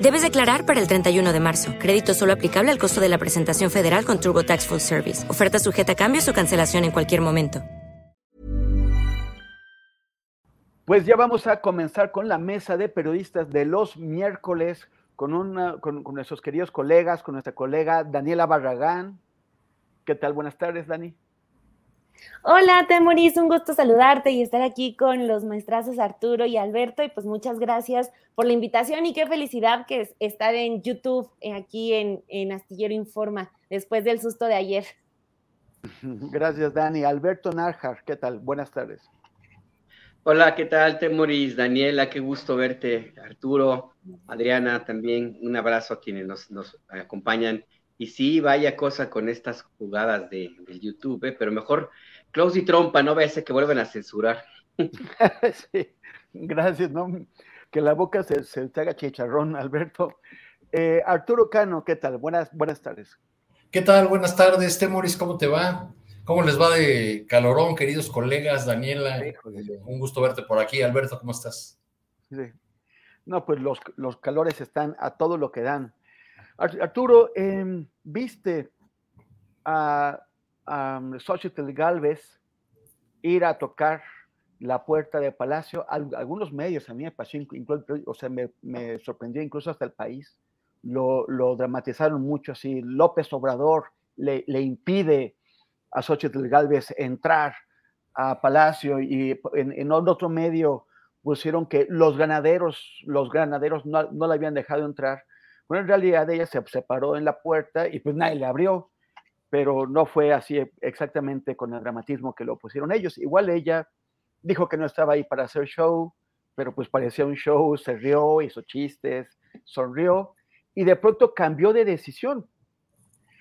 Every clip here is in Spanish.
Debes declarar para el 31 de marzo. Crédito solo aplicable al costo de la presentación federal con TurboTax Full Service. Oferta sujeta a cambios o cancelación en cualquier momento. Pues ya vamos a comenzar con la mesa de periodistas de los miércoles con, una, con nuestros queridos colegas, con nuestra colega Daniela Barragán. ¿Qué tal? Buenas tardes, Dani. Hola, Temoris, un gusto saludarte y estar aquí con los maestrazos Arturo y Alberto. Y pues muchas gracias por la invitación y qué felicidad que es estar en YouTube, eh, aquí en, en Astillero Informa, después del susto de ayer. Gracias, Dani. Alberto Narjar, ¿qué tal? Buenas tardes. Hola, ¿qué tal, Temoris? Daniela, qué gusto verte. Arturo, Adriana, también un abrazo a quienes nos, nos acompañan. Y sí, vaya cosa con estas jugadas de, del YouTube, ¿eh? pero mejor close y trompa, no vaya a ser que vuelvan a censurar. sí, gracias, ¿no? Que la boca se, se te haga chicharrón, Alberto. Eh, Arturo Cano, ¿qué tal? Buenas, buenas tardes. ¿Qué tal? Buenas tardes, Temoris, ¿cómo te va? ¿Cómo les va de calorón, queridos colegas? Daniela, un gusto verte por aquí. Alberto, ¿cómo estás? Sí. No, pues los, los calores están a todo lo que dan. Ar- Arturo, em, ¿viste a, a Xochitl Galvez ir a tocar la puerta de Palacio? Al- algunos medios a mí me pasó, inclu- inclu- o sea, me, me sorprendió incluso hasta el país. Lo, lo dramatizaron mucho así. López Obrador le, le impide a Xochitl Galvez entrar a Palacio y en, en otro medio pusieron que los ganaderos, los ganaderos no, no la habían dejado entrar. Bueno, en realidad ella se separó en la puerta y pues nadie le abrió, pero no fue así exactamente con el dramatismo que lo pusieron ellos. Igual ella dijo que no estaba ahí para hacer show, pero pues parecía un show, se rió, hizo chistes, sonrió y de pronto cambió de decisión.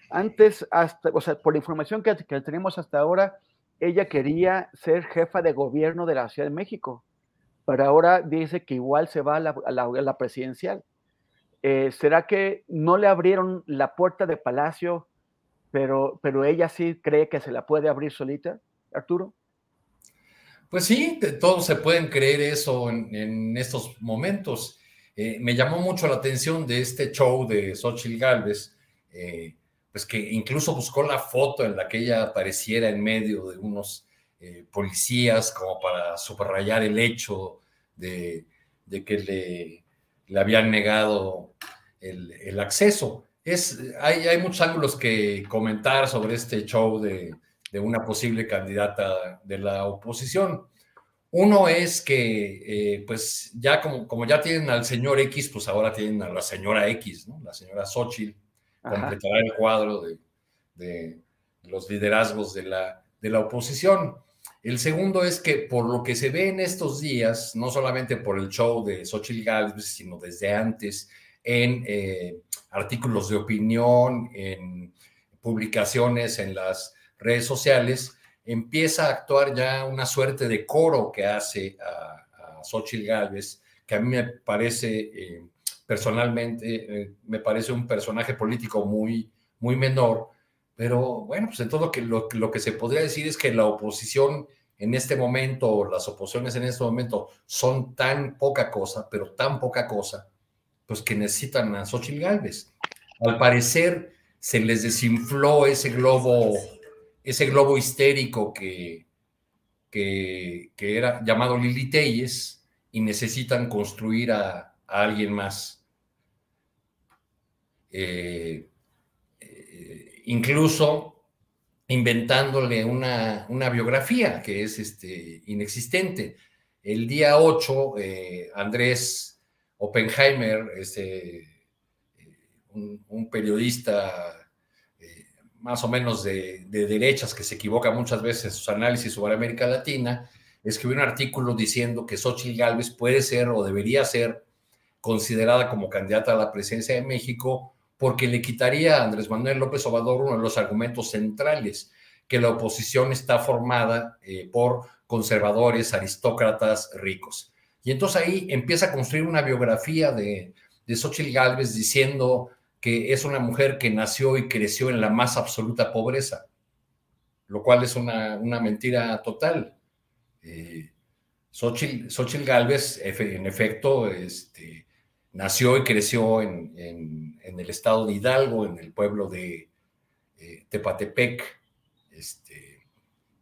Antes, hasta, o sea, por la información que, que tenemos hasta ahora, ella quería ser jefa de gobierno de la Ciudad de México, pero ahora dice que igual se va a la, a presidencial. Eh, ¿Será que no le abrieron la puerta de Palacio, pero, pero ella sí cree que se la puede abrir solita, Arturo? Pues sí, todos se pueden creer eso en, estos momentos. Eh, me llamó mucho la atención de este show de Xochitl Galvez, eh, pues que incluso buscó la foto en la que ella apareciera en medio de unos eh, policías como para subrayar el hecho de, que le, le habían negado el acceso. Es, hay, hay muchos ángulos que comentar sobre este show de, de una posible candidata de la oposición. Uno es que, eh, pues ya como, como ya tienen al señor X, pues ahora tienen a la señora X, ¿no? La señora Xochitl completará el cuadro de, de los liderazgos de la, de la oposición. El segundo es que por lo que se ve en estos días, no solamente por el show de Xochitl Gálvez, sino desde antes, en eh, artículos de opinión, en publicaciones en las redes sociales, empieza a actuar ya una suerte de coro que hace a, a Xochitl Gálvez, que a mí me parece, eh, personalmente, eh, me parece un personaje político muy, muy menor, pero bueno, pues entonces lo que, lo, que se podría decir es que la oposición en este momento, las oposiciones en este momento, son tan poca cosa, pero tan poca cosa, pues que necesitan a Xochitl Gálvez. Al parecer se les desinfló ese globo, ese globo histérico que, que, era llamado Lili Telles y necesitan construir a, a alguien más. Eh, eh, incluso inventándole una, una, biografía que es este, inexistente. El día 8, eh, Andrés Oppenheimer, este, un, periodista más o menos de, derechas que se equivoca muchas veces en sus análisis sobre América Latina, escribió un artículo diciendo que Xochitl Gálvez puede ser o debería ser considerada como candidata a la presidencia de México porque le quitaría a Andrés Manuel López Obrador uno de los argumentos centrales, que la oposición está formada eh, por conservadores, aristócratas, ricos. Y entonces ahí empieza a construir una biografía de, de Xochitl Gálvez diciendo que es una mujer que nació y creció en la más absoluta pobreza, lo cual es una, mentira total. Eh, Xochitl, Galvez, en efecto, este, nació y creció en, el estado de Hidalgo, en el pueblo de eh, Tepatepec, este,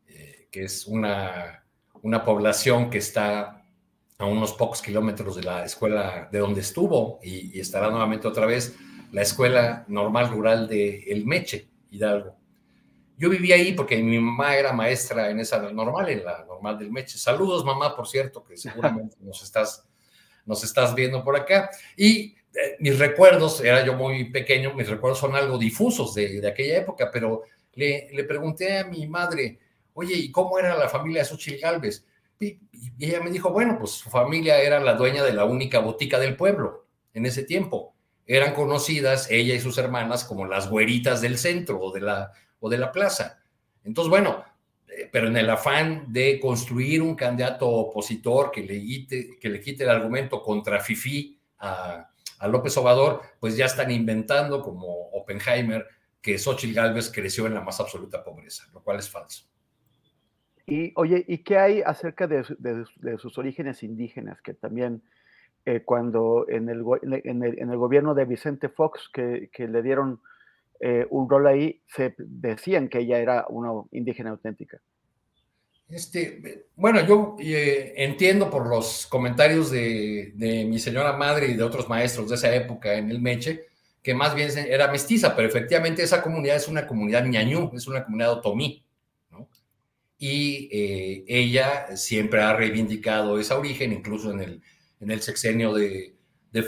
eh, que es una, una población que está a unos pocos kilómetros de la escuela de donde estuvo y estará nuevamente otra vez la Escuela Normal Rural de El Meche, Hidalgo. Yo viví ahí porque mi mamá era maestra en esa normal, en la normal del Meche. Saludos, mamá, por cierto, que seguramente nos estás, nos estás viendo por acá. Y eh, mis recuerdos, era yo muy pequeño, mis recuerdos son algo difusos de, de aquella época, pero le, le, pregunté a mi madre, oye, ¿y cómo era la familia de Xochitl Galvez? Y, ella me dijo, bueno, pues su familia era la dueña de la única botica del pueblo en ese tiempo eran conocidas ella y sus hermanas como las güeritas del centro o de la, o de la plaza. Entonces, bueno, eh, pero en el afán de construir un candidato opositor que le quite, que le quite el argumento contra Fifi a, a López Obrador, pues ya están inventando como Oppenheimer que Xochitl Gálvez creció en la más absoluta pobreza, lo cual es falso. Y oye, ¿y qué hay acerca de, sus orígenes indígenas? Que también eh, cuando en el, en, el, en el, gobierno de Vicente Fox, que, le dieron eh, un rol ahí, se decían que ella era una indígena auténtica. Este, bueno, yo eh, entiendo por los comentarios de, de, mi señora madre y de otros maestros de esa época en el Meche, que más bien era mestiza, pero efectivamente esa comunidad es una comunidad ñañú, es una comunidad otomí. Y ella siempre ha reivindicado ese origen, incluso en el en el sexenio de,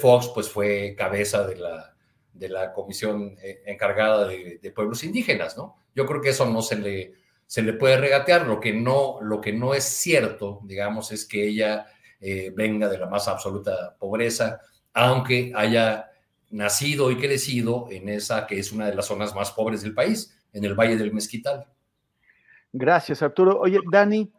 Fox, pues fue cabeza de la, de la comisión eh, encargada de, pueblos indígenas, ¿no? Yo creo que eso no se le, se le puede regatear. Lo que, no, lo que no es cierto, digamos, es que ella eh, venga de la más absoluta pobreza, aunque haya nacido y crecido en esa que es una de las zonas más pobres del país, en el Valle del Mezquital. Gracias, Arturo. Oye, Dani,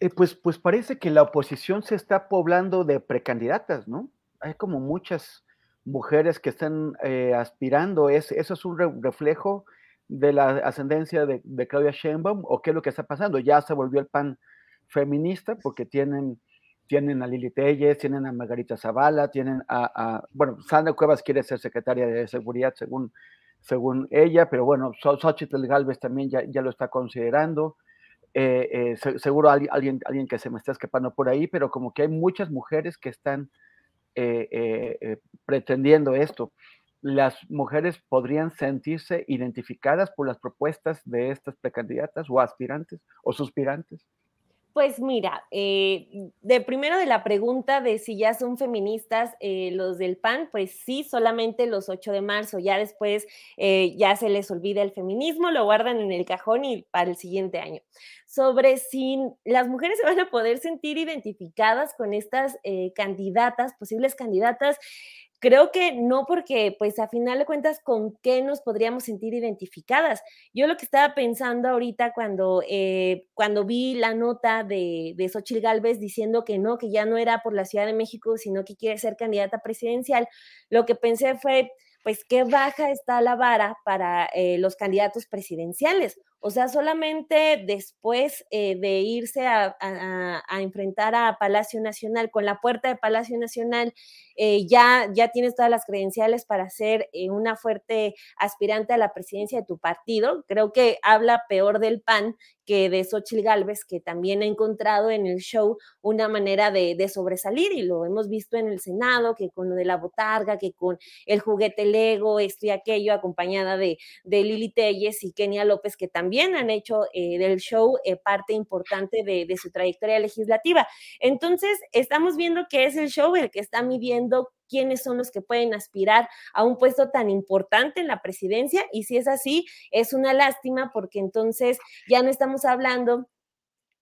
eh, pues, pues parece que la oposición se está poblando de precandidatas, ¿no? Hay como muchas mujeres que están eh, aspirando. ¿Es, ¿Eso es un reflejo de la ascendencia de, Claudia Sheinbaum o qué es lo que está pasando? Ya se volvió el PAN feminista porque tienen, tienen a Lili Telles, tienen a Margarita Zavala, tienen a, bueno, Sandra Cuevas quiere ser secretaria de Seguridad según, según ella, pero bueno, Xochitl Galvez también ya, ya lo está considerando. Eh, eh, seguro alguien, alguien que se me está escapando por ahí, pero como que hay muchas mujeres que están eh, pretendiendo esto. ¿Las mujeres podrían sentirse identificadas por las propuestas de estas precandidatas o aspirantes o suspirantes? Pues mira, eh, de primero de la pregunta de si ya son feministas eh, los del PAN, pues sí, solamente los 8 de marzo, ya después eh, ya se les olvida el feminismo, lo guardan en el cajón y para el siguiente año. Sobre si las mujeres se van a poder sentir identificadas con estas candidatas, posibles candidatas, Creo que no porque, pues a final de cuentas, ¿con qué nos podríamos sentir identificadas? Yo lo que estaba pensando ahorita cuando, eh, cuando vi la nota de, de Xochitl Galvez diciendo que no, que ya no era por la Ciudad de México, sino que quiere ser candidata presidencial, lo que pensé fue, pues qué baja está la vara para eh, los candidatos presidenciales. O sea, solamente después eh, de irse a, enfrentar a Palacio Nacional, con la puerta de Palacio Nacional eh, ya, ya tienes todas las credenciales para ser eh, una fuerte aspirante a la presidencia de tu partido. Creo que habla peor del PAN que de Xochitl Galvez, que también ha encontrado en el show una manera de, sobresalir y lo hemos visto en el Senado, que con lo de la botarga, que con el juguete Lego, esto y aquello, acompañada de, de Lili Telles y Kenia López, que también han hecho eh, del show eh, parte importante de, de su trayectoria legislativa. Entonces, estamos viendo que es el show el que está midiendo quiénes son los que pueden aspirar a un puesto tan importante en la presidencia y si es así, es una lástima porque entonces ya no estamos hablando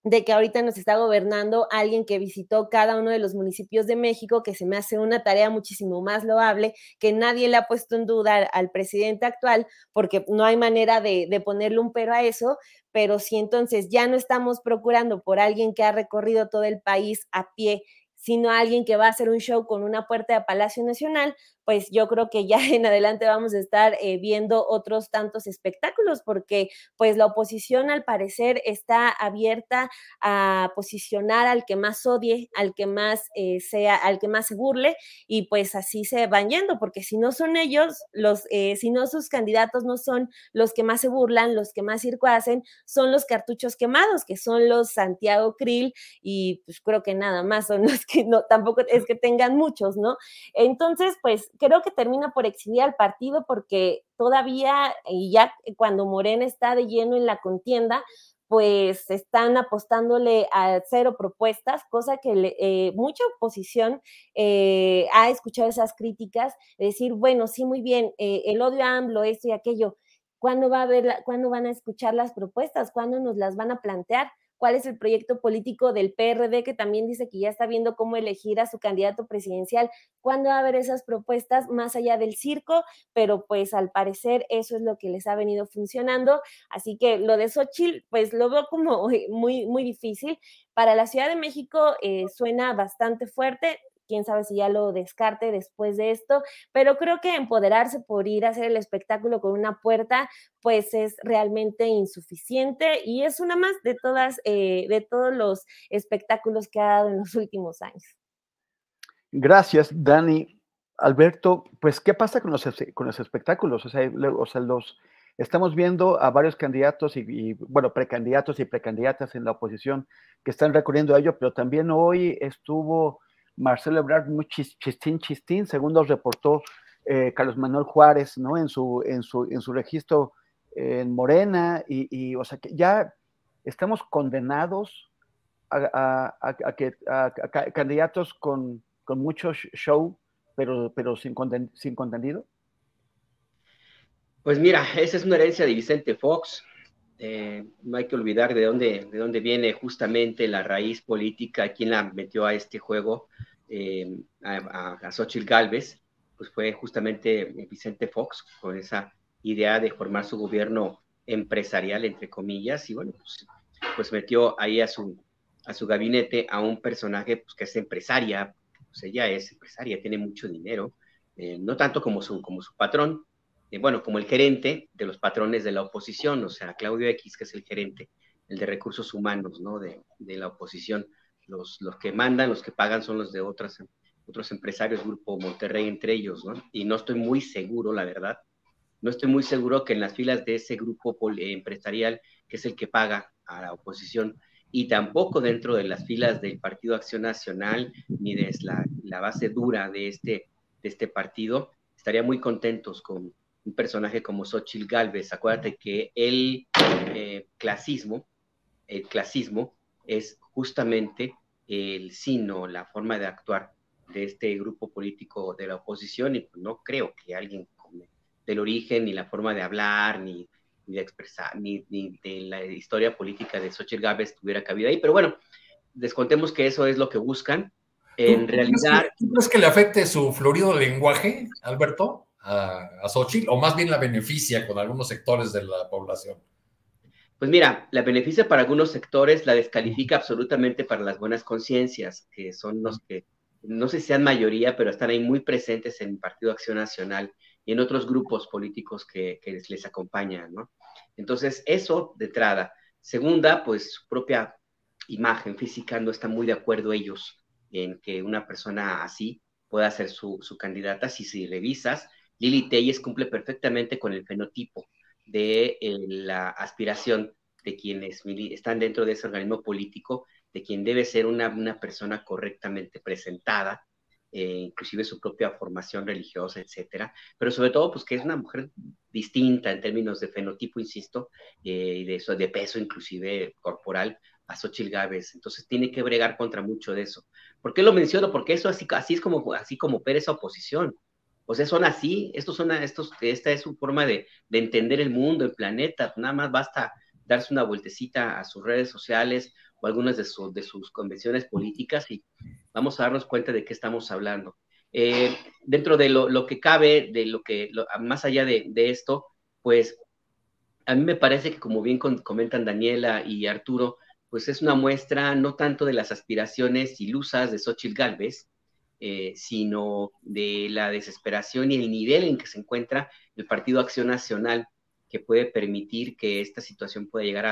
de que ahorita nos está gobernando alguien que visitó cada uno de los municipios de México, que se me hace una tarea muchísimo más loable, que nadie le ha puesto en duda al, presidente actual, porque no hay manera de, ponerle un pero a eso, pero si entonces ya no estamos procurando por alguien que ha recorrido todo el país a pie sino alguien que va a hacer un show con una puerta de Palacio Nacional, pues yo creo que ya en adelante vamos a estar eh, viendo otros tantos espectáculos, porque pues la oposición al parecer está abierta a posicionar al que más odie, al que más eh, sea, al que más se burle, y pues así se van yendo, porque si no son ellos, los, eh, si no sus candidatos no son los que más se burlan, los que más circo hacen, son los cartuchos quemados, que son los Santiago Krill, y pues creo que nada más son los que no, tampoco es que tengan muchos, ¿no? Entonces, pues creo que termina por exhibir al partido porque todavía, y ya cuando Morena está de lleno en la contienda, pues están apostándole a cero propuestas, cosa que eh, mucha oposición eh, ha escuchado esas críticas, decir, bueno, sí, muy bien, eh, el odio a AMLO, esto y aquello, ¿cuándo, va a haber ¿cuándo van a escuchar las propuestas? ¿Cuándo nos las van a plantear? Cuál es el proyecto político del PRD, que también dice que ya está viendo cómo elegir a su candidato presidencial, cuándo va a haber esas propuestas más allá del circo, pero pues al parecer eso es lo que les ha venido funcionando. Así que lo de Xochitl, pues lo veo como muy, muy difícil. Para la Ciudad de México eh, suena bastante fuerte quién sabe si ya lo descarte después de esto, pero creo que empoderarse por ir a hacer el espectáculo con una puerta, pues es realmente insuficiente y es una más de todas, eh, de todos los espectáculos que ha dado en los últimos años. Gracias, Dani. Alberto, pues, ¿qué pasa con los, con los espectáculos? O sea, o sea, los, estamos viendo a varios candidatos y, y, bueno, precandidatos y precandidatas en la oposición que están recurriendo a ello, pero también hoy estuvo Marcelo Ebrard muy chistín, chistín, según nos reportó eh, Carlos Manuel Juárez, ¿no? En su, en su, en su registro en Morena, y, o sea que ya estamos condenados a, que candidatos con, con, mucho show, pero, pero sin, sin contenido. Pues mira, esa es una herencia de Vicente Fox, eh, no hay que olvidar de dónde, de dónde viene justamente la raíz política, quién la metió a este juego, eh, a, a, Xochitl Galvez, pues fue justamente Vicente Fox con esa idea de formar su gobierno empresarial, entre comillas, y bueno, pues, pues metió ahí a su, a su gabinete a un personaje pues, que es empresaria, pues ella es empresaria, tiene mucho dinero, eh, no tanto como su, como su patrón, eh, bueno, como el gerente de los patrones de la oposición, o sea, Claudio X, que es el gerente, el de recursos humanos, ¿no? De, de la oposición. Los, los, que mandan, los que pagan son los de otras, otros empresarios, Grupo Monterrey entre ellos, ¿no? Y no estoy muy seguro, la verdad, no estoy muy seguro que en las filas de ese grupo empresarial, que es el que paga a la oposición, y tampoco dentro de las filas del Partido Acción Nacional, ni de la, la base dura de este, de este partido, estaría muy contentos con, un personaje como Xochitl Galvez. Acuérdate que el eh, clasismo, el clasismo es justamente el sino, la forma de actuar de este grupo político de la oposición y pues, no creo que alguien del origen, ni la forma de hablar, ni, de expresar, ni, de la historia política de Xochitl Galvez tuviera cabida ahí. Pero bueno, descontemos que eso es lo que buscan. En realidad... ¿Tú crees que le afecte su florido lenguaje, Alberto? A, a Xochitl, o más bien la beneficia con algunos sectores de la población? Pues mira, la beneficia para algunos sectores, la descalifica absolutamente para las buenas conciencias, que son los que, no sé si sean mayoría, pero están ahí muy presentes en el Partido Acción Nacional y en otros grupos políticos que, que les, les, acompañan, ¿no? Entonces, eso de entrada. Segunda, pues su propia imagen física no está muy de acuerdo ellos en que una persona así pueda ser su, candidata. Si, si revisas, Lili Telles cumple perfectamente con el fenotipo de eh, la aspiración de quienes están dentro de ese organismo político, de quien debe ser una, persona correctamente presentada, eh, inclusive su propia formación religiosa, etcétera, pero sobre todo, pues que es una mujer distinta en términos de fenotipo, insisto, eh, y de, eso, de peso inclusive corporal a Xochitl Gávez, entonces tiene que bregar contra mucho de eso. ¿Por qué lo menciono? Porque eso así, así es como, así como opera esa oposición. O sea, son así, estos son, estos, esta es su forma de, de entender el mundo, el planeta, nada más basta darse una vueltecita a sus redes sociales o algunas de, sus convenciones políticas y vamos a darnos cuenta de qué estamos hablando. Eh, dentro de lo, que cabe, de lo que, más allá de, esto, pues a mí me parece que como bien comentan Daniela y Arturo, pues es una muestra no tanto de las aspiraciones ilusas de Xochitl Galvez, eh, sino de la desesperación y el nivel en que se encuentra el Partido Acción Nacional que puede permitir que esta situación pueda llegar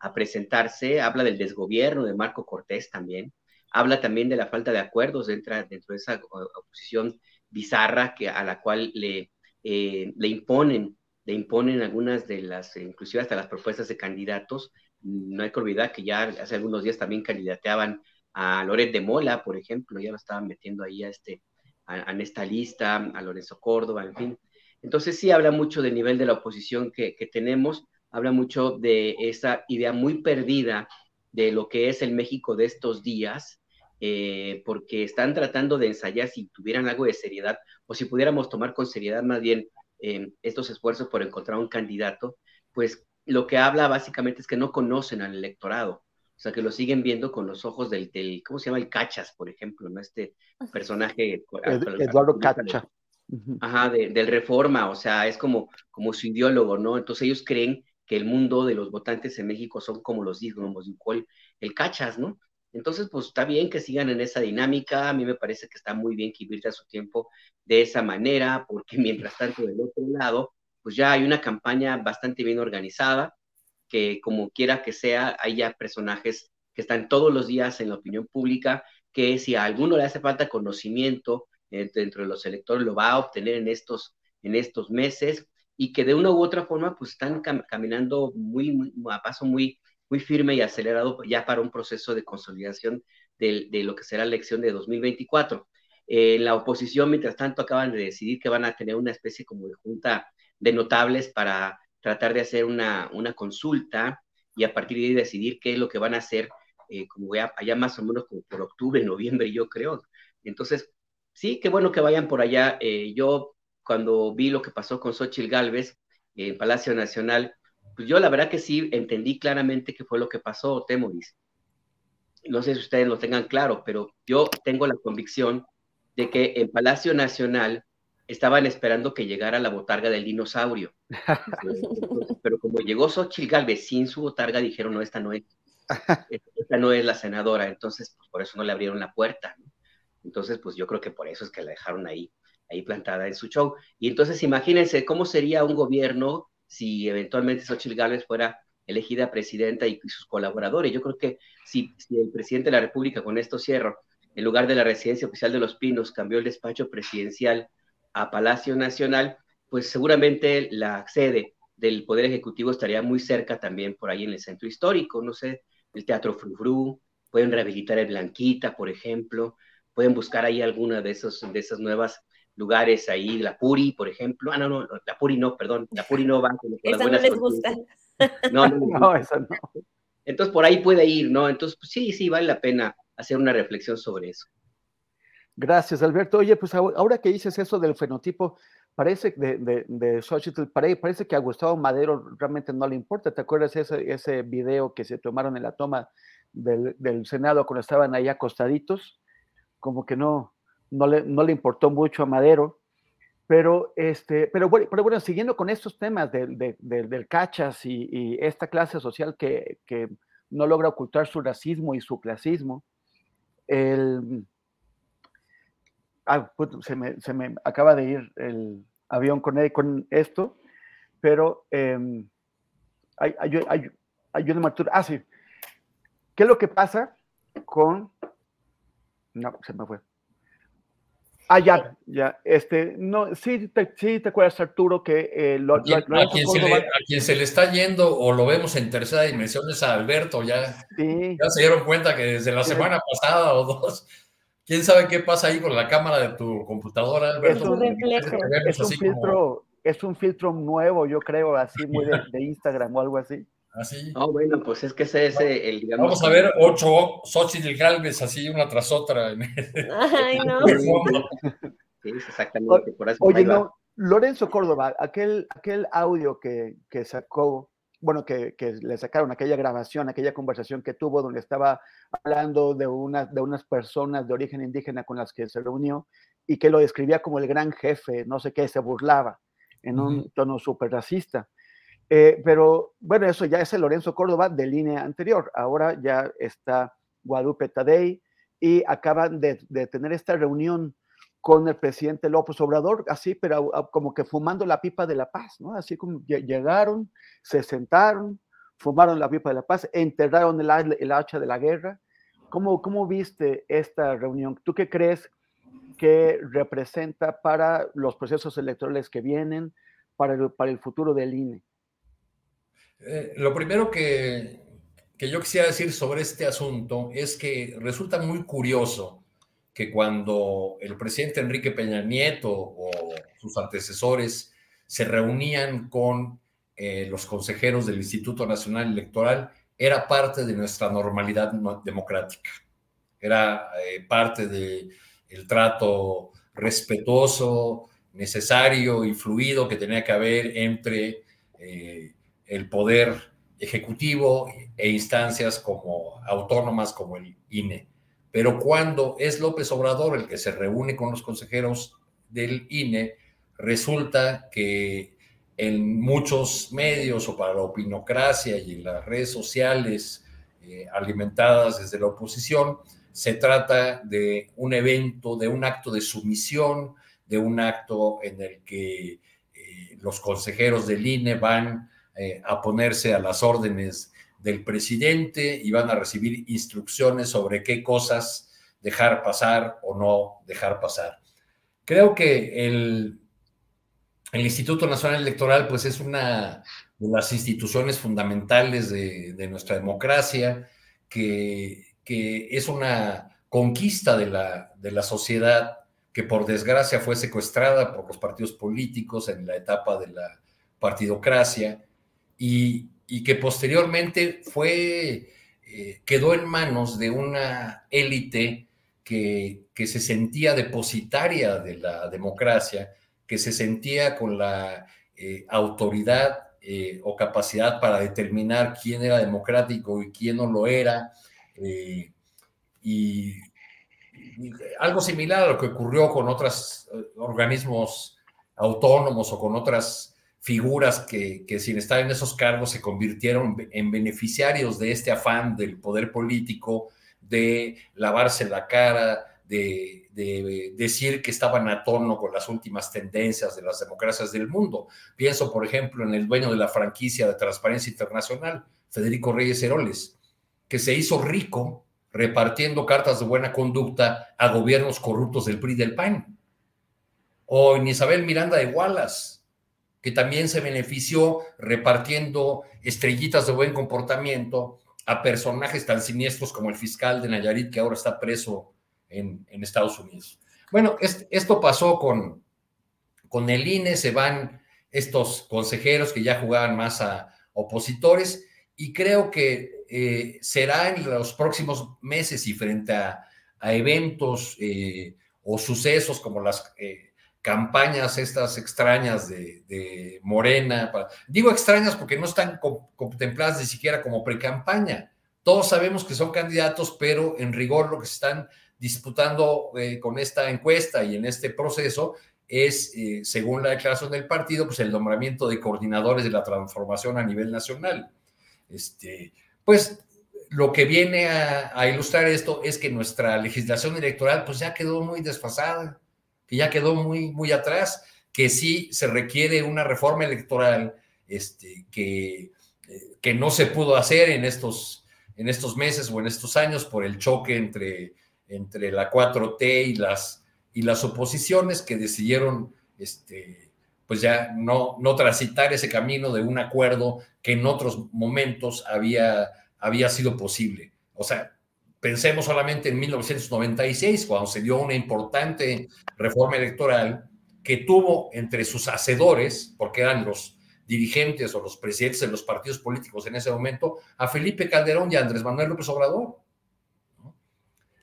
a, presentarse. Habla del desgobierno de Marco Cortés también. Habla también de la falta de acuerdos dentro, dentro de esa oposición bizarra que, a la cual le, eh, le imponen le imponen algunas de las, inclusive hasta las propuestas de candidatos. No hay que olvidar que ya hace algunos días también candidateaban a Loret de Mola, por ejemplo, ya lo estaban metiendo ahí a, este, en esta lista, a Lorenzo Córdoba, en fin. Entonces sí habla mucho del nivel de la oposición que, tenemos, habla mucho de esa idea muy perdida de lo que es el México de estos días, eh, porque están tratando de ensayar si tuvieran algo de seriedad o si pudiéramos tomar con seriedad más bien eh, estos esfuerzos por encontrar un candidato, pues lo que habla básicamente es que no conocen al electorado, o sea, que lo siguen viendo con los ojos del, del ¿cómo se llama? El Cachas, por ejemplo, ¿no? Este personaje. Eduardo Cacha. Ajá, del Reforma, o sea, es como, como su ideólogo, ¿no? Entonces ellos creen que el mundo de los votantes en México son como los como el, el cachas, ¿no? Entonces, pues está bien que sigan en esa dinámica, a mí me parece que está muy bien que invierta su tiempo de esa manera, porque mientras tanto del otro lado, pues ya hay una campaña bastante bien organizada, que como quiera que sea, hay ya personajes que están todos los días en la opinión pública, que si a alguno le hace falta conocimiento, dentro de los electores lo va a obtener en estos, en estos meses y que de una u otra forma pues están caminando muy, a paso muy, muy firme y acelerado ya para un proceso de consolidación de, de lo que será la elección de 2024. En la oposición, mientras tanto, acaban de decidir que van a tener una especie como de junta de notables para tratar de hacer una, una consulta y a partir de ahí decidir qué es lo que van a hacer, eh, como ya, allá más o menos por octubre, noviembre, yo creo. Entonces, sí, qué bueno que vayan por allá. Eh, yo cuando vi lo que pasó con Xochitl Galvez en Palacio Nacional, pues yo la verdad que sí entendí claramente qué fue lo que pasó, Temoris. No sé si ustedes lo tengan claro, pero yo tengo la convicción de que en Palacio Nacional estaban esperando que llegara la botarga del dinosaurio. pero como llegó Xochitl Galvez sin su botarga, dijeron, no, esta no es, esta no es la senadora, entonces pues, por eso no le abrieron la puerta. ¿no? Entonces, pues yo creo que por eso es que la dejaron ahí, ahí plantada en su show. Y entonces imagínense cómo sería un gobierno si eventualmente Xochitl Gálvez fuera elegida presidenta y, sus colaboradores. Yo creo que si, si, el presidente de la República, con esto cierro, en lugar de la residencia oficial de Los Pinos, cambió el despacho presidencial a Palacio Nacional, pues seguramente la sede del Poder Ejecutivo estaría muy cerca también por ahí en el centro histórico, no sé, el Teatro Frufru, pueden rehabilitar el Blanquita, por ejemplo, pueden buscar ahí alguna de esos, de esas nuevas lugares ahí, la Puri, por ejemplo. Ah, no, no, la Puri no, perdón, la Puri no va. Con Esa no les gusta. No, no, no, eso no. Entonces por ahí puede ir, ¿no? Entonces, pues, sí, sí, vale la pena hacer una reflexión sobre eso. Gracias, Alberto. Oye, pues ahora que dices eso del fenotipo, parece de, de, de parece que a Gustavo Madero realmente no le importa. ¿Te acuerdas ese, ese video que se tomaron en la toma del, del Senado cuando estaban ahí acostaditos? como que no, no le, no le importó mucho a Madero. Pero, este, pero, bueno, siguiendo con estos temas del cachas y, esta clase social que, que, no logra ocultar su racismo y su clasismo, el, ah, pues, se, me, se, me, acaba de ir el avión con, con esto, pero eh, hay, hay, hay, ayúdame, Ah, sí. ¿Qué es lo que pasa con no, se me fue. Ah, ya, ya. Este, no, sí te, sí te acuerdas, Arturo, que eh, lo, a, quien, lo, a, quien se le, a, quien se le, está yendo o lo vemos en tercera dimensión es a Alberto, ya, sí. ya se dieron cuenta que desde la Sí. semana pasada o dos, quién sabe qué pasa ahí con la cámara de tu computadora, Alberto. Es un reflejo. Es un como- filtro, es un filtro nuevo, yo creo, así muy de, de Instagram o algo así. así. No, bueno, pues es que ese es el, digamos. Vamos a ver ocho Xochitl Galvez así una tras otra. en Ay, no. Sí, exactamente, por eso. Oye, no, Lorenzo Córdoba, aquel, aquel audio que, que sacó, bueno, que, que le sacaron, aquella grabación, aquella conversación que tuvo donde estaba hablando de, una, de unas personas de origen indígena con las que se reunió y que lo describía como el gran jefe, no sé qué, se burlaba en un tono súper racista. Eh, pero bueno, eso ya es el Lorenzo Córdoba de línea anterior. Ahora ya está Guadalupe Tadei y acaban de, de tener esta reunión con el presidente López Obrador, así, pero como que fumando la pipa de la paz, ¿no? Así como lle- llegaron, se sentaron, fumaron la pipa de la paz, enterraron el hacha de la guerra. ¿Cómo, ¿Cómo viste esta reunión? ¿Tú qué crees que representa para los procesos electorales que vienen, para el, para el futuro del INE? Eh, lo primero que, que yo quisiera decir sobre este asunto es que resulta muy curioso que cuando el presidente Enrique Peña Nieto o sus antecesores se reunían con eh, los consejeros del Instituto Nacional Electoral, era parte de nuestra normalidad no- democrática. Era eh, parte del trato respetuoso, necesario y fluido que tenía que haber entre eh, el poder ejecutivo e instancias como autónomas como el INE. Pero cuando es López Obrador el que se reúne con los consejeros del INE, resulta que en muchos medios o para la opinocracia y en las redes sociales eh, alimentadas desde la oposición, se trata de un evento, de un acto de sumisión, de un acto en el que eh, los consejeros del INE van eh, a ponerse a las órdenes del presidente y van a recibir instrucciones sobre qué cosas dejar pasar o no dejar pasar. Creo que el, el Instituto Nacional Electoral pues es una de las instituciones fundamentales de, de nuestra democracia, que, que, es una conquista de la, de la sociedad que por desgracia fue secuestrada por los partidos políticos en la etapa de la partidocracia y, y que posteriormente fue, eh, quedó en manos de una élite que, que, se sentía depositaria de la democracia, que se sentía con la eh, autoridad eh, o capacidad para determinar quién era democrático y quién no lo era. y, y, algo similar a lo que ocurrió con otros organismos autónomos o con otras figuras que, que, sin estar en esos cargos se convirtieron en beneficiarios de este afán del poder político, de lavarse la cara, de, de, decir que estaban a tono con las últimas tendencias de las democracias del mundo. Pienso, por ejemplo, en el dueño de la franquicia de Transparencia Internacional, Federico Reyes Heroles, que se hizo rico repartiendo cartas de buena conducta a gobiernos corruptos del PRI del PAN. O en Isabel Miranda de Wallace, también se benefició repartiendo estrellitas de buen comportamiento a personajes tan siniestros como el fiscal de Nayarit, que ahora está preso en, Estados Unidos. Bueno, es, esto pasó con, con el INE, se van estos consejeros que ya jugaban más a opositores, y creo que eh, será en los próximos meses y frente a, a eventos eh, o sucesos como las eh, campañas estas extrañas de, de Morena. Digo extrañas porque no están contempladas ni siquiera como pre-campaña. Todos sabemos que son candidatos, pero en rigor lo que se están disputando eh, con esta encuesta y en este proceso es, eh, según la declaración del partido, pues el nombramiento de coordinadores de la transformación a nivel nacional. Este, pues lo que viene a, a, ilustrar esto es que nuestra legislación electoral pues ya quedó muy desfasada, que ya quedó muy, muy atrás, que sí se requiere una reforma electoral este, que, eh, que no se pudo hacer en estos, en estos meses o en estos años por el choque entre, entre la 4T y las, y las oposiciones que decidieron este, pues ya no, no transitar ese camino de un acuerdo que en otros momentos había, había sido posible. O sea, pensemos solamente en 1996, cuando se dio una importante reforma electoral que tuvo entre sus hacedores, porque eran los dirigentes o los presidentes de los partidos políticos en ese momento, a Felipe Calderón y a Andrés Manuel López Obrador.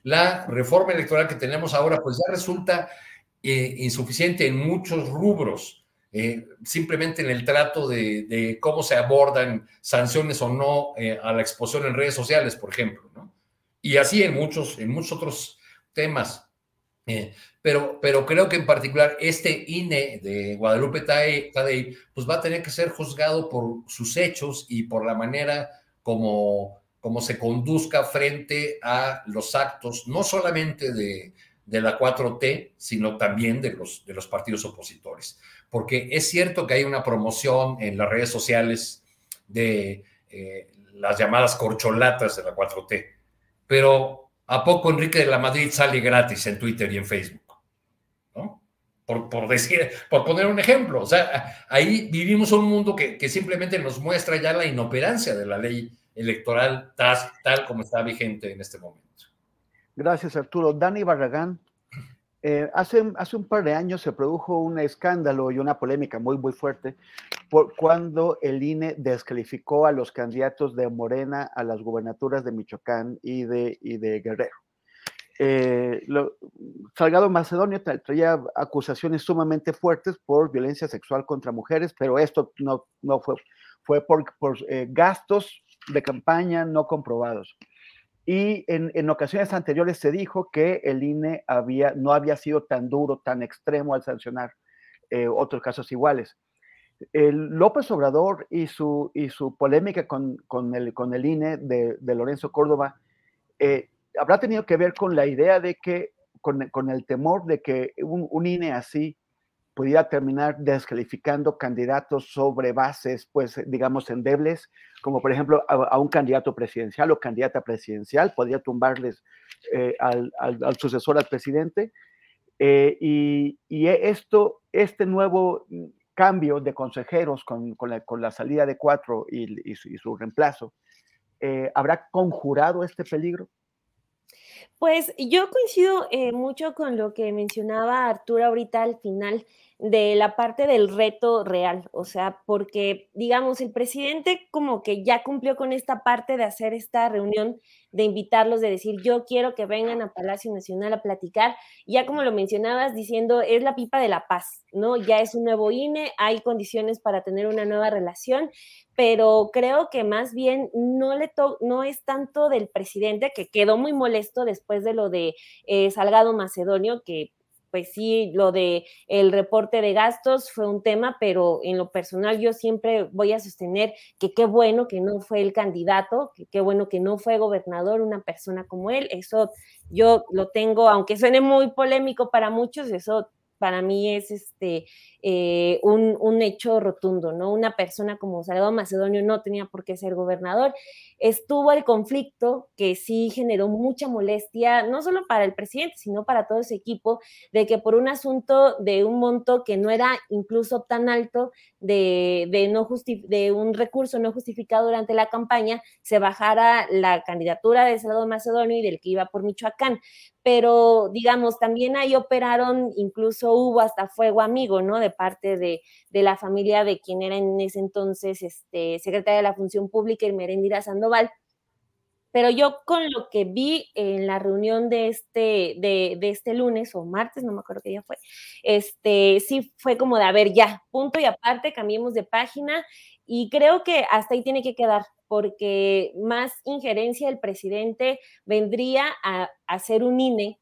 La reforma electoral que tenemos ahora, pues ya resulta eh, insuficiente en muchos rubros, eh, simplemente en el trato de, cómo se abordan sanciones o no eh, a la exposición en redes sociales, por ejemplo, ¿no? Y así en muchos, en muchos otros temas. pero, pero creo que en particular este INE de Guadalupe Tadei, pues va a tener que ser juzgado por sus hechos y por la manera como cómo se conduzca frente a los actos, no solamente de, la 4T, sino también de los, de los partidos opositores. Porque es cierto que hay una promoción en las redes sociales de eh, las llamadas corcholatas de la 4T, pero ¿a poco Enrique de la Madrid sale gratis en Twitter y en Facebook? ¿no? Por, decir, por poner un ejemplo. O sea, ahí vivimos un mundo que, que simplemente nos muestra ya la inoperancia de la ley electoral tal, como está vigente en este momento. Gracias, Arturo. Dani Barragán, eh, hace, hace un par de años se produjo un escándalo y una polémica muy, muy fuerte por cuando el INE descalificó a los candidatos de Morena a las gubernaturas de Michoacán y de, y de Guerrero. Eh, Salgado Macedonio traía acusaciones sumamente fuertes por violencia sexual contra mujeres, pero esto no, no fue, fue por, por eh, gastos de campaña no comprobados. Y en, ocasiones anteriores se dijo que el INE no había sido tan duro, tan extremo al sancionar eh, otros casos iguales. El López Obrador y su, y su polémica con, con, el, con el INE de, de Lorenzo Córdoba eh, habrá tenido que ver con la idea de que, con, con el temor de que un, un INE así pudiera terminar descalificando candidatos sobre bases, pues, digamos, endebles, como por ejemplo a, un candidato presidencial o candidata presidencial, podría tumbarles eh, al, sucesor al presidente. Eh, y, esto, este nuevo cambio de consejeros con, la, salida de cuatro y, su, reemplazo, eh, ¿habrá conjurado este peligro? Pues yo coincido mucho con lo que mencionaba Arturo ahorita al final de la parte del reto real, o sea, porque digamos, el presidente como que ya cumplió con esta parte de hacer esta reunión, de invitarlos, de decir, yo quiero que vengan a Palacio Nacional a platicar, ya como lo mencionabas, diciendo, es la pipa de la paz, ¿no? Ya es un nuevo INE, hay condiciones para tener una nueva relación, pero creo que más bien no, le no es tanto del presidente, que quedó muy molesto después de lo de eh, Salgado Macedonio, que pues sí, lo de el reporte de gastos fue un tema, pero en lo personal yo siempre voy a sostener que qué bueno que no fue el candidato, que qué bueno que no fue gobernador una persona como él. Eso yo lo tengo, aunque suene muy polémico para muchos, eso para mí es este eh, un, hecho rotundo, ¿no? Una persona como Salvador Macedonio no tenía por qué ser gobernador. Estuvo el conflicto que sí generó mucha molestia, no solo para el presidente, sino para todo ese equipo, de que por un asunto de un monto que no era incluso tan alto, de, de no de un recurso no justificado durante la campaña, se bajara la candidatura de Salvador Macedonio y del que iba por Michoacán pero digamos, también ahí operaron, incluso hubo hasta fuego amigo, ¿no? De parte de, la familia de quien era en ese entonces este, secretaria de la Función Pública, Merendira Sandoval. Pero yo con lo que vi en la reunión de este, de, este lunes o martes, no me acuerdo qué día fue, este, sí fue como de, a ver, ya, punto y aparte, cambiemos de página y creo que hasta ahí tiene que quedar, porque más injerencia del presidente vendría a hacer un INE,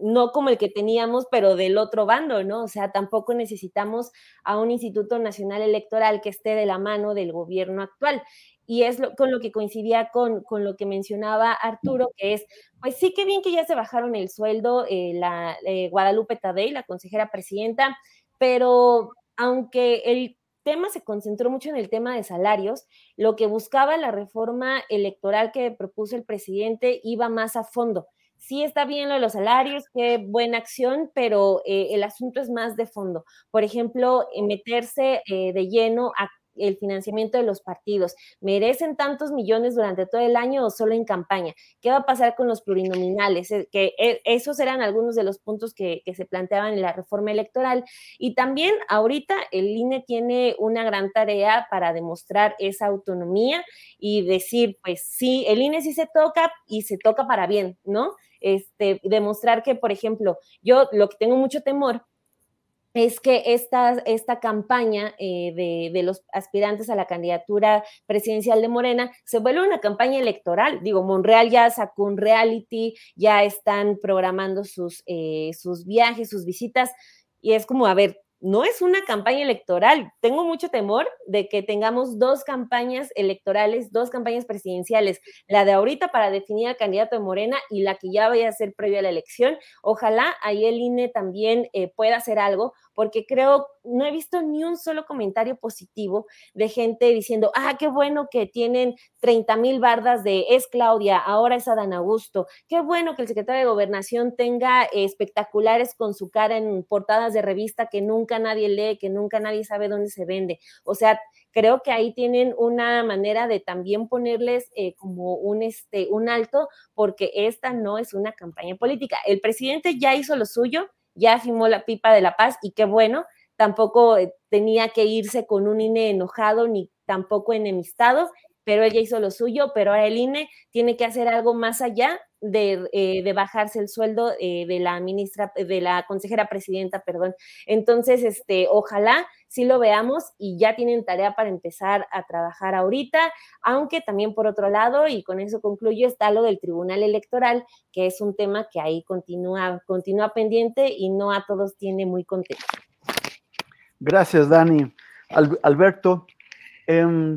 no como el que teníamos, pero del otro bando, ¿no? O sea, tampoco necesitamos a un Instituto Nacional Electoral que esté de la mano del gobierno actual. Y es con lo que coincidía con, lo que mencionaba Arturo, que es, pues sí que bien que ya se bajaron el sueldo eh, la eh, Guadalupe Tadei, la consejera presidenta, pero aunque el tema se concentró mucho en el tema de salarios. Lo que buscaba la reforma electoral que propuso el presidente iba más a fondo. Sí está bien lo de los salarios, qué buena acción, pero eh, el asunto es más de fondo. Por ejemplo, meterse de lleno a el financiamiento de los partidos. ¿Merecen tantos millones durante todo el año o solo en campaña? ¿Qué va a pasar con los plurinominales? Eh, que eh, esos eran algunos de los puntos que, se planteaban en la reforma electoral. Y también ahorita el INE tiene una gran tarea para demostrar esa autonomía y decir, pues sí, el INE sí se toca y se toca para bien, ¿no? Este, demostrar que, por ejemplo, yo lo que tengo mucho temor es que esta, esta campaña eh, de, de, los aspirantes a la candidatura presidencial de Morena se vuelve una campaña electoral. Digo, Monreal ya sacó un reality, ya están programando sus, eh, sus viajes, sus visitas, y es como, a ver, no es una campaña electoral. Tengo mucho temor de que tengamos dos campañas electorales, dos campañas presidenciales, la de ahorita para definir al candidato de Morena y la que ya vaya a ser previa a la elección. Ojalá ahí el INE también eh, pueda hacer algo, porque creo, no he visto ni un solo comentario positivo de gente diciendo, ah, qué bueno que tienen 30 mil bardas de es Claudia, ahora es Adán Augusto, qué bueno que el secretario de Gobernación tenga espectaculares con su cara en portadas de revista que nunca nadie lee, que nunca nadie sabe dónde se vende. O sea, creo que ahí tienen una manera de también ponerles eh, como un, este, un alto, porque esta no es una campaña política. El presidente ya hizo lo suyo, ya firmó la pipa de la paz y qué bueno, tampoco eh, tenía que irse con un INE enojado ni tampoco enemistado, pero ella hizo lo suyo, pero ahora el INE tiene que hacer algo más allá de, eh, bajarse el sueldo eh, de la ministra, de la consejera presidenta, perdón. Entonces, este, ojalá sí lo veamos y ya tienen tarea para empezar a trabajar ahorita, aunque también por otro lado, y con eso concluyo, está lo del Tribunal Electoral, que es un tema que ahí continúa, continúa pendiente y no a todos tiene muy contento. Gracias, Dani. Alberto. Em,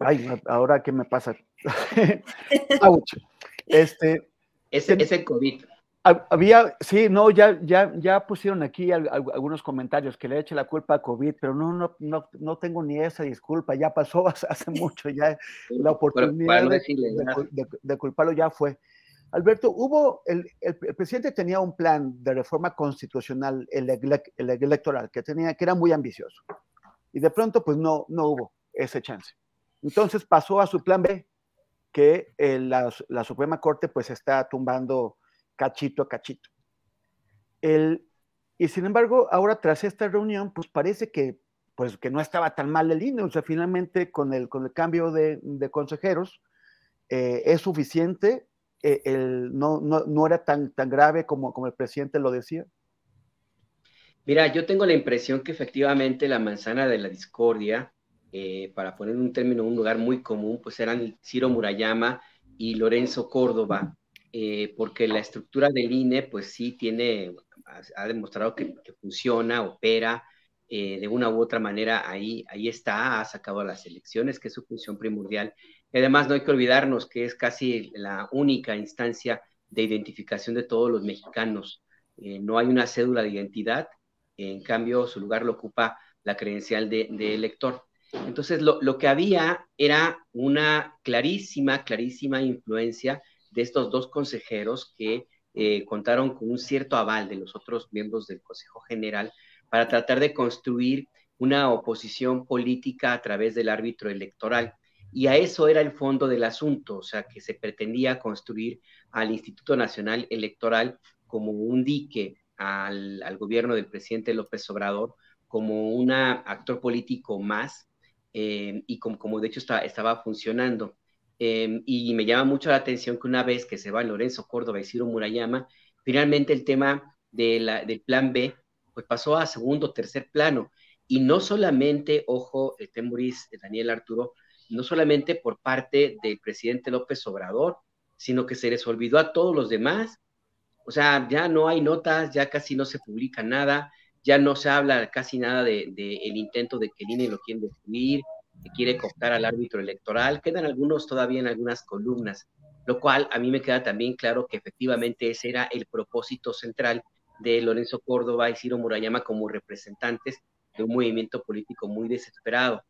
Ay, ahora qué me pasa. Ouch. Este, ese, ese COVID. Había, sí, no, ya, ya, ya pusieron aquí algunos comentarios que le eche la culpa a COVID, pero no, no, no, no tengo ni esa disculpa, ya pasó hace mucho, ya la oportunidad de, culparlo ya fue. Alberto, hubo, el, el, presidente tenía un plan de reforma constitucional, el, el, electoral, que tenía, que era muy ambicioso, y de pronto, pues no, no hubo ese chance. Entonces pasó a su plan B, que eh, la, Suprema Corte pues está tumbando cachito a cachito. El, y sin embargo, ahora tras esta reunión, pues parece que, pues, que no estaba tan mal el INE, o sea, finalmente con el, con el cambio de, de consejeros eh, es suficiente, eh, el, no, no, no, era tan, tan grave como, como el presidente lo decía. Mira, yo tengo la impresión que efectivamente la manzana de la discordia eh, para poner un término, un lugar muy común, pues eran Ciro Murayama y Lorenzo Córdoba, eh, porque la estructura del INE, pues sí tiene, ha demostrado que, funciona, opera, eh, de una u otra manera ahí, ahí está, ha sacado las elecciones, que es su función primordial. Y además no hay que olvidarnos que es casi la única instancia de identificación de todos los mexicanos. Eh, no hay una cédula de identidad, en cambio su lugar lo ocupa la credencial de, elector. Entonces lo, lo, que había era una clarísima, clarísima influencia de estos dos consejeros que eh, contaron con un cierto aval de los otros miembros del Consejo General para tratar de construir una oposición política a través del árbitro electoral. Y a eso era el fondo del asunto, o sea, que se pretendía construir al Instituto Nacional Electoral como un dique al, gobierno del presidente López Obrador, como un actor político más, eh, y como, como, de hecho estaba funcionando. Em, y me llama mucho la atención que una vez que se va Lorenzo Córdoba y Ciro Murayama, finalmente el tema del plan B pues pasó a segundo, tercer plano. Y no solamente, ojo, Temuris, Daniel Arturo, no solamente por parte del presidente López Obrador, sino que se les olvidó a todos los demás. O sea, ya no hay notas, ya casi no se publica nada, ya no se habla casi nada del de, el intento de que el INE lo quieren destruir, que quiere cooptar al árbitro electoral. Quedan algunos todavía en algunas columnas, lo cual a mí me queda también claro que efectivamente ese era el propósito central de Lorenzo Córdoba y Ciro Murayama como representantes de un movimiento político muy desesperado.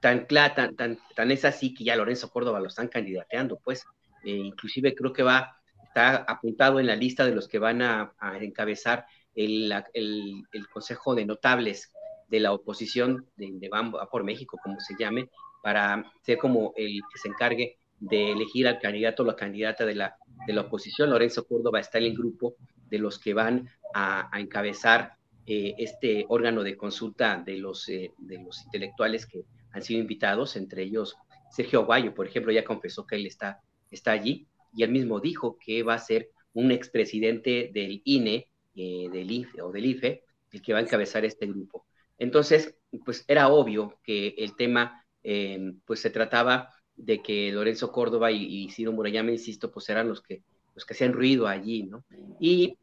Tan, tan, tan, tan es así que ya Lorenzo Córdoba lo están candidateando, pues. Eh, inclusive creo que va, está apuntado en la lista de los que van a, encabezar el, el, Consejo de Notables de la oposición de, de por México, como se llame, para ser como el que se encargue de elegir al candidato o la candidata de la, de la oposición. Lorenzo Córdoba está en el grupo de los que van a, encabezar eh, este órgano de consulta de los, eh, de los intelectuales que han sido invitados, entre ellos Sergio Aguayo, por ejemplo, ya confesó que él está, está allí y él mismo dijo que va a ser un expresidente del INE, eh, del IFE o del IFE, el que va a encabezar este grupo. Entonces, pues era obvio que el tema, em, pues se trataba de que Lorenzo Córdoba y, Ciro Murayama, insisto, pues eran los que, los que hacían ruido allí, ¿no? Y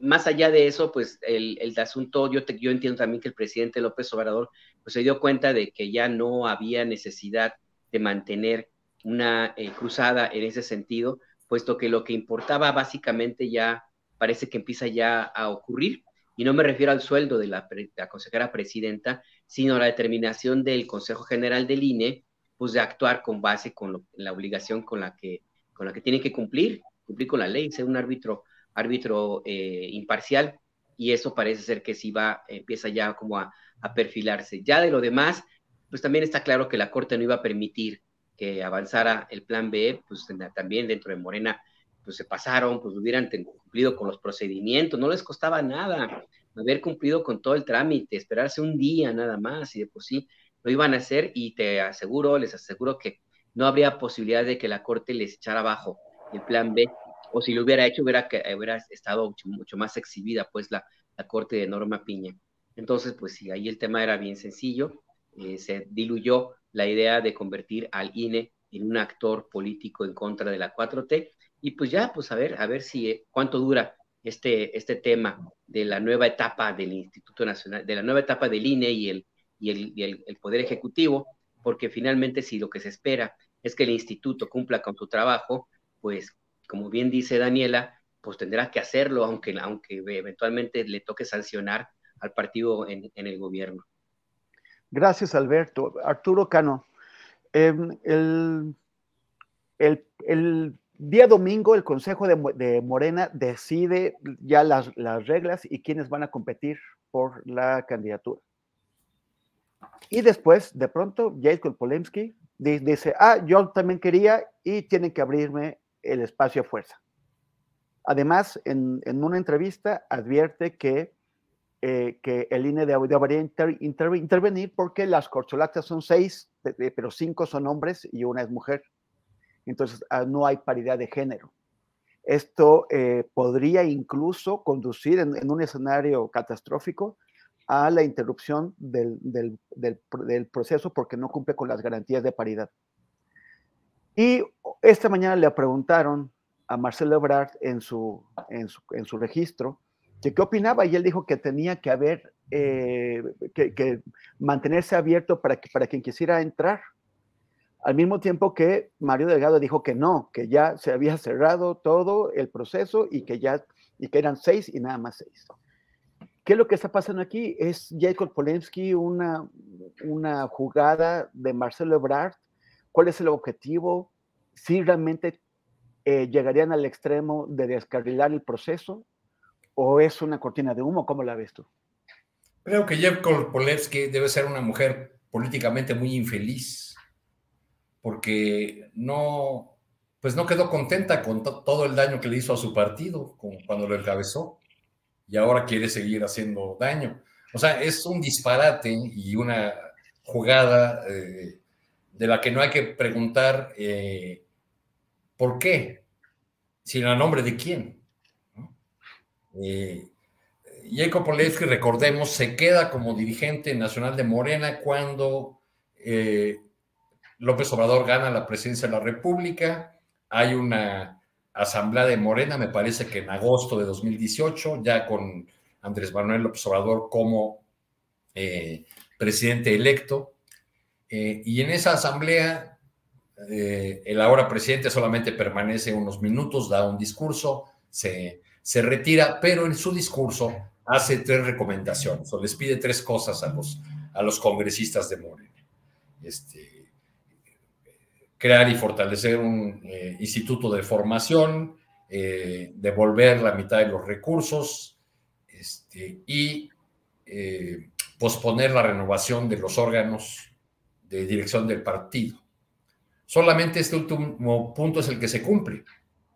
más allá de eso, pues el, el asunto, yo, yo entiendo también que el presidente López Obrador, pues se dio cuenta de que ya no había necesidad de mantener una eh, cruzada en ese sentido, puesto que lo que importaba básicamente ya parece que empieza ya a ocurrir, y no me refiero al sueldo de la, consejera presidenta, sino a la determinación del Consejo General del INE, pues de actuar con base con la obligación con la que con la que tiene que cumplir, cumplir con la ley, ser un árbitro árbitro eh, imparcial y eso parece ser que sí va empieza ya como a, a, perfilarse. Ya de lo demás, pues también está claro que la Corte no iba a permitir que avanzara el plan B, pues también dentro de Morena pues se pasaron, pues hubieran cumplido con los procedimientos, no les costaba nada haber cumplido con todo el trámite, esperarse un día nada más y de por sí lo iban a hacer y te aseguro, les aseguro que no habría posibilidad de que la Corte les echara abajo el plan B, o si lo hubiera hecho hubiera, hubiera estado mucho, más exhibida pues la, la, Corte de Norma Piña. Entonces, pues sí, ahí el tema era bien sencillo, eh, se diluyó la idea de convertir al INE en un actor político en contra de la 4T y pues ya, pues a ver, a ver si eh, cuánto dura este, este tema de la nueva etapa del Instituto Nacional, de la nueva etapa del INE y el, y el, y el, Poder Ejecutivo, porque finalmente si lo que se espera es que el instituto cumpla con su trabajo, pues como bien dice Daniela, pues tendrá que hacerlo, aunque, aunque eventualmente le toque sancionar al partido en, en el gobierno. Gracias, Alberto. Arturo Cano, em, el, el, el Día domingo, el Consejo de, Morena decide ya las, reglas y quiénes van a competir por la candidatura. Y después, de pronto, Jacob Polemski dice, ah, yo también quería y tienen que abrirme el espacio a fuerza. Además, en, una entrevista advierte que, eh, que el INE debería intervenir porque las corcholatas son seis, pero cinco son hombres y una es mujer entonces ah, no hay paridad de género. Esto eh, podría incluso conducir en, un escenario catastrófico a la interrupción del, proceso porque no cumple con las garantías de paridad. Y esta mañana le preguntaron a Marcelo Ebrard en su, registro que qué opinaba y él dijo que tenía que haber, eh, que, mantenerse abierto para, que, para quien quisiera entrar al mismo tiempo que Mario Delgado dijo que no, que ya se había cerrado todo el proceso y que ya y que eran seis y nada más seis. ¿Qué es lo que está pasando aquí? ¿Es Jacob Polensky una, una jugada de Marcelo Ebrard? ¿Cuál es el objetivo? ¿Si realmente eh, llegarían al extremo de descarrilar el proceso? ¿O es una cortina de humo? ¿Cómo la ves tú? Creo que Jacob Polensky debe ser una mujer políticamente muy infeliz porque no, pues no quedó contenta con todo el daño que le hizo a su partido cuando lo encabezó y ahora quiere seguir haciendo daño. O sea, es un disparate y una jugada eh, de la que no hay que preguntar eh, por qué, sino a nombre de quién. Eh, Jacob Polensky, recordemos, se queda como dirigente nacional de Morena cuando López Obrador gana la presidencia de la República, hay una asamblea de Morena, me parece que en agosto de 2018, ya con Andrés Manuel López Obrador como eh, presidente electo. Eh, y en esa asamblea, eh, el ahora presidente solamente permanece unos minutos, da un discurso, se, se retira, pero en su discurso hace tres recomendaciones o les pide tres cosas a los, a los congresistas de Morena. Este, crear y fortalecer un eh, instituto de formación, eh, devolver la mitad de los recursos este, y eh, posponer la renovación de los órganos de dirección del partido. Solamente este último punto es el que se cumple.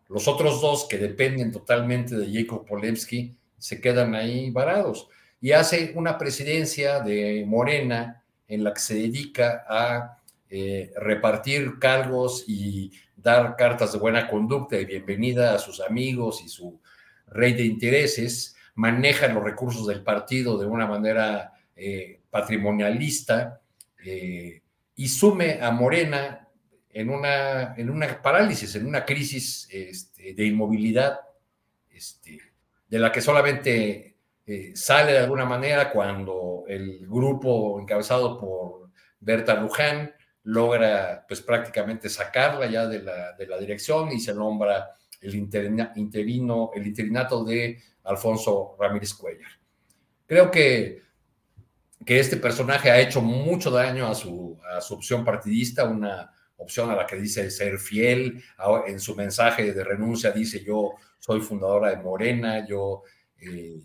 Los otros dos que dependen totalmente de Jacob Polemski se quedan ahí varados. Y hace una presidencia de Morena en la que se dedica a eh, repartir cargos y dar cartas de buena conducta y bienvenida a sus amigos y su rey de intereses, maneja los recursos del partido de una manera eh, patrimonialista eh, y sume a Morena en una, en una parálisis, en una crisis este, de inmovilidad, este, de la que solamente sale de alguna manera cuando el grupo encabezado por Berta Luján logra pues prácticamente sacarla ya de la, de la dirección y se nombra el interino, el interinato de Alfonso Ramírez Cuellar. Creo que, que este personaje ha hecho mucho daño a su, a su opción partidista, una opción a la que dice ser fiel, en su mensaje de renuncia dice yo soy fundadora de Morena, yo eh,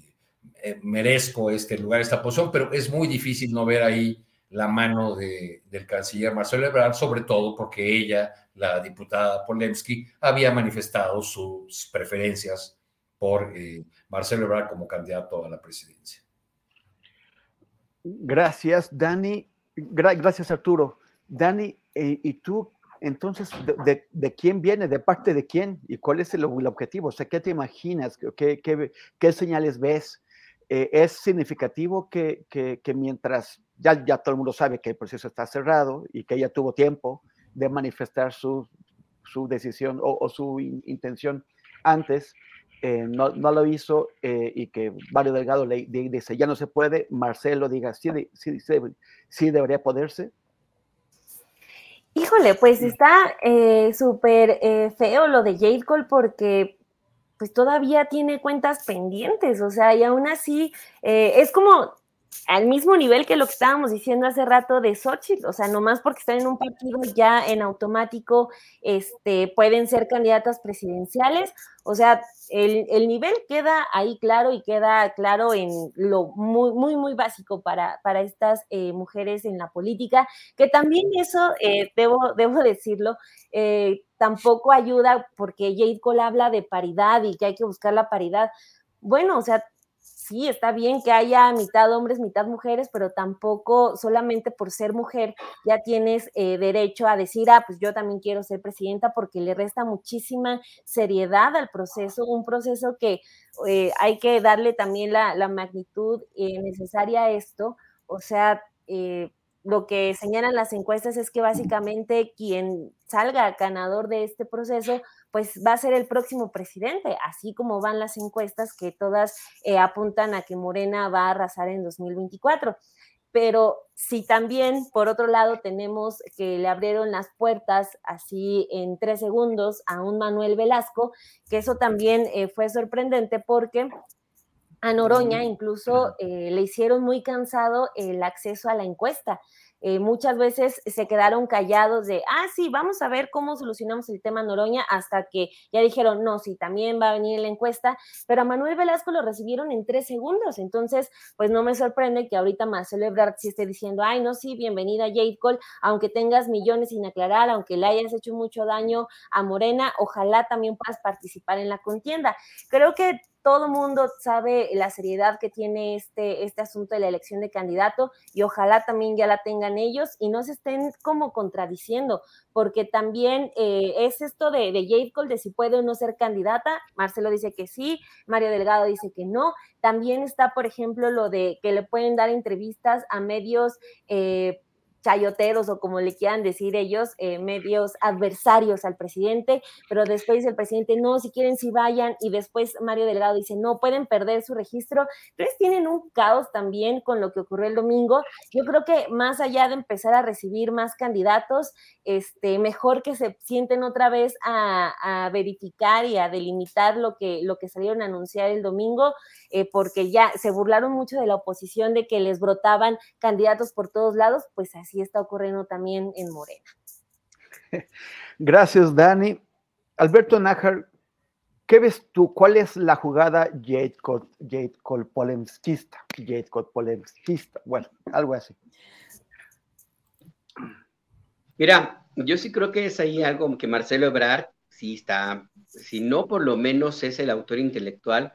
eh, merezco este lugar, esta posición, pero es muy difícil no ver ahí la mano de, del canciller Marcelo Ebrard, sobre todo porque ella, la diputada Polemski, había manifestado sus preferencias por eh, Marcelo Ebrard como candidato a la presidencia. Gracias, Dani. gracias, Arturo. Dani, eh, ¿y tú entonces de, quién viene? ¿De parte de quién? ¿Y cuál es el, objetivo? O sea, ¿qué te imaginas? ¿Qué, qué, señales ves? Eh, ¿Es significativo que, que mientras ya, ya todo el mundo sabe que el proceso está cerrado y que ella tuvo tiempo de manifestar su, su decisión o, su intención antes, eh, no, no, lo hizo eh, y que Mario Delgado le, dice ya no se puede, Marcelo diga sí, sí, sí, debería poderse. Híjole, pues está eh, súper feo lo de Jade Cole porque pues todavía tiene cuentas pendientes, o sea, y aún así es como al mismo nivel que lo que estábamos diciendo hace rato de Xochitl, o sea, nomás porque están en un partido ya en automático este, pueden ser candidatas presidenciales, o sea, el, nivel queda ahí claro y queda claro en lo muy, muy, muy básico para, para estas eh, mujeres en la política, que también eso, eh, debo, debo decirlo, eh, tampoco ayuda porque Jade Cole habla de paridad y que hay que buscar la paridad. Bueno, o sea, sí, está bien que haya mitad hombres, mitad mujeres, pero tampoco solamente por ser mujer ya tienes eh, derecho a decir, ah, pues yo también quiero ser presidenta, porque le resta muchísima seriedad al proceso, un proceso que eh, hay que darle también la, magnitud eh, necesaria a esto, o sea, lo que señalan las encuestas es que básicamente quien salga ganador de este proceso, pues va a ser el próximo presidente, así como van las encuestas que todas eh, apuntan a que Morena va a arrasar en 2024. pero si también, por otro lado, tenemos que le abrieron las puertas así en tres segundos a un Manuel Velasco, que eso también eh, fue sorprendente porque a Noroña incluso eh, le hicieron muy cansado el acceso a la encuesta. Eh, muchas veces se quedaron callados de, ah, sí, vamos a ver cómo solucionamos el tema Noroña, hasta que ya dijeron, no, sí, también va a venir la encuesta, pero a Manuel Velasco lo recibieron en tres segundos, entonces, pues no me sorprende que ahorita Marcelo Ebrard sí esté diciendo, ay, no, sí, bienvenida Jade Cole, aunque tengas millones sin aclarar, aunque le hayas hecho mucho daño a Morena, ojalá también puedas participar en la contienda. Creo que todo mundo sabe la seriedad que tiene este, este asunto de la elección de candidato y ojalá también ya la tengan ellos y no se estén como contradiciendo, porque también eh, es esto de, de Jade Cole, de si puede o no ser candidata. Marcelo dice que sí, Mario Delgado dice que no. También está, por ejemplo, lo de que le pueden dar entrevistas a medios. Eh, chayoteros o como le quieran decir ellos, eh, medios adversarios al presidente, pero después dice el presidente, no, si quieren, si vayan, y después Mario Delgado dice, no, pueden perder su registro. Entonces tienen un caos también con lo que ocurrió el domingo. Yo creo que más allá de empezar a recibir más candidatos, este, mejor que se sienten otra vez a, verificar y a delimitar lo que, lo que salieron a anunciar el domingo, eh, porque ya se burlaron mucho de la oposición de que les brotaban candidatos por todos lados, pues así así está ocurriendo también en Morena. Gracias, Dani. Alberto Nájar, ¿qué ves tú? ¿Cuál es la jugada Jade Cole polemskista? Jade Bueno, algo así. Mira, yo sí creo que es ahí algo que Marcelo Ebrard sí está, si no por lo menos es el autor intelectual,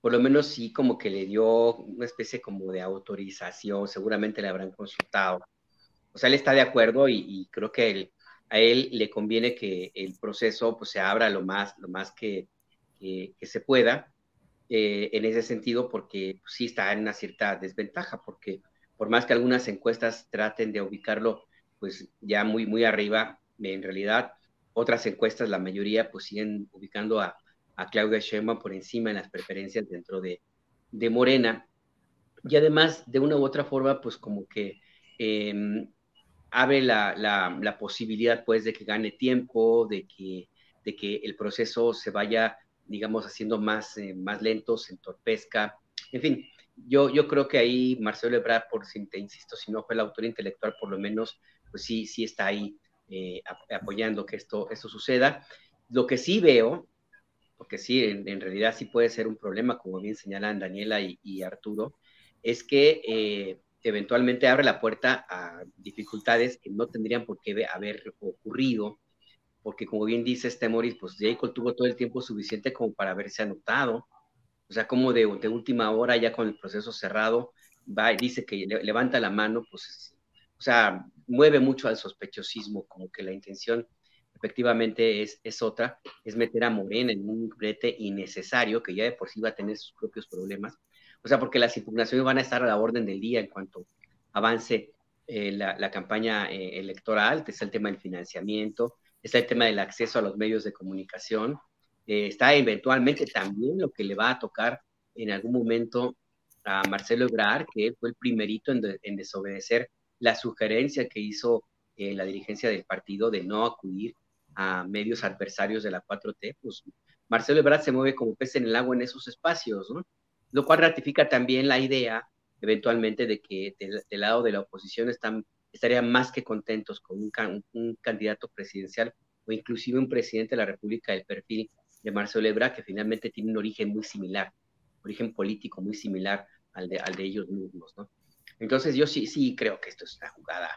por lo menos sí como que le dio una especie como de autorización, seguramente le habrán consultado o sea, él está de acuerdo y, creo que a él le conviene que el proceso pues, se abra lo más, lo más que, se pueda eh, en ese sentido, porque pues, sí está en una cierta desventaja, porque por más que algunas encuestas traten de ubicarlo pues ya muy, muy arriba, en realidad otras encuestas, la mayoría, pues siguen ubicando a, Claudia Sheinbaum por encima en las preferencias dentro de, Morena. Y además, de una u otra forma, pues como que em, abre la, la, posibilidad pues de que gane tiempo, de que, de que el proceso se vaya, digamos, haciendo más, eh, más lento, se entorpezca. En fin, yo, yo creo que ahí Marcelo Ebrard, por si te insisto, si no fue el autor intelectual, por lo menos, pues sí, sí está ahí eh, apoyando que esto, esto suceda. Lo que sí veo, porque sí, en, realidad sí puede ser un problema, como bien señalan Daniela y, Arturo, es que eh, eventualmente abre la puerta a dificultades que no tendrían por qué haber ocurrido, porque como bien dice este Morris, pues Jacob tuvo todo el tiempo suficiente como para haberse anotado, o sea, como de, de última hora, ya con el proceso cerrado, va y dice que levanta la mano, pues, o sea, mueve mucho al sospechosismo, como que la intención efectivamente es, es otra, es meter a Morena en un brete innecesario, que ya de por sí va a tener sus propios problemas, o sea, porque las impugnaciones van a estar a la orden del día en cuanto avance eh, la, campaña eh, electoral, que es el tema del financiamiento, está el tema del acceso a los medios de comunicación, eh, está eventualmente también lo que le va a tocar en algún momento a Marcelo Ebrard, que fue el primerito en, desobedecer la sugerencia que hizo la dirigencia del partido de no acudir a medios adversarios de la 4T, pues Marcelo Ebrard se mueve como pez en el agua en esos espacios, ¿no? Lo cual ratifica también la idea eventualmente de que del, lado de la oposición están, estarían más que contentos con un, candidato presidencial o inclusive un presidente de la República del perfil de Marcelo Ebrard, que finalmente tiene un origen muy similar, origen político muy similar al de, ellos mismos. Entonces yo sí, sí creo que esto es una jugada,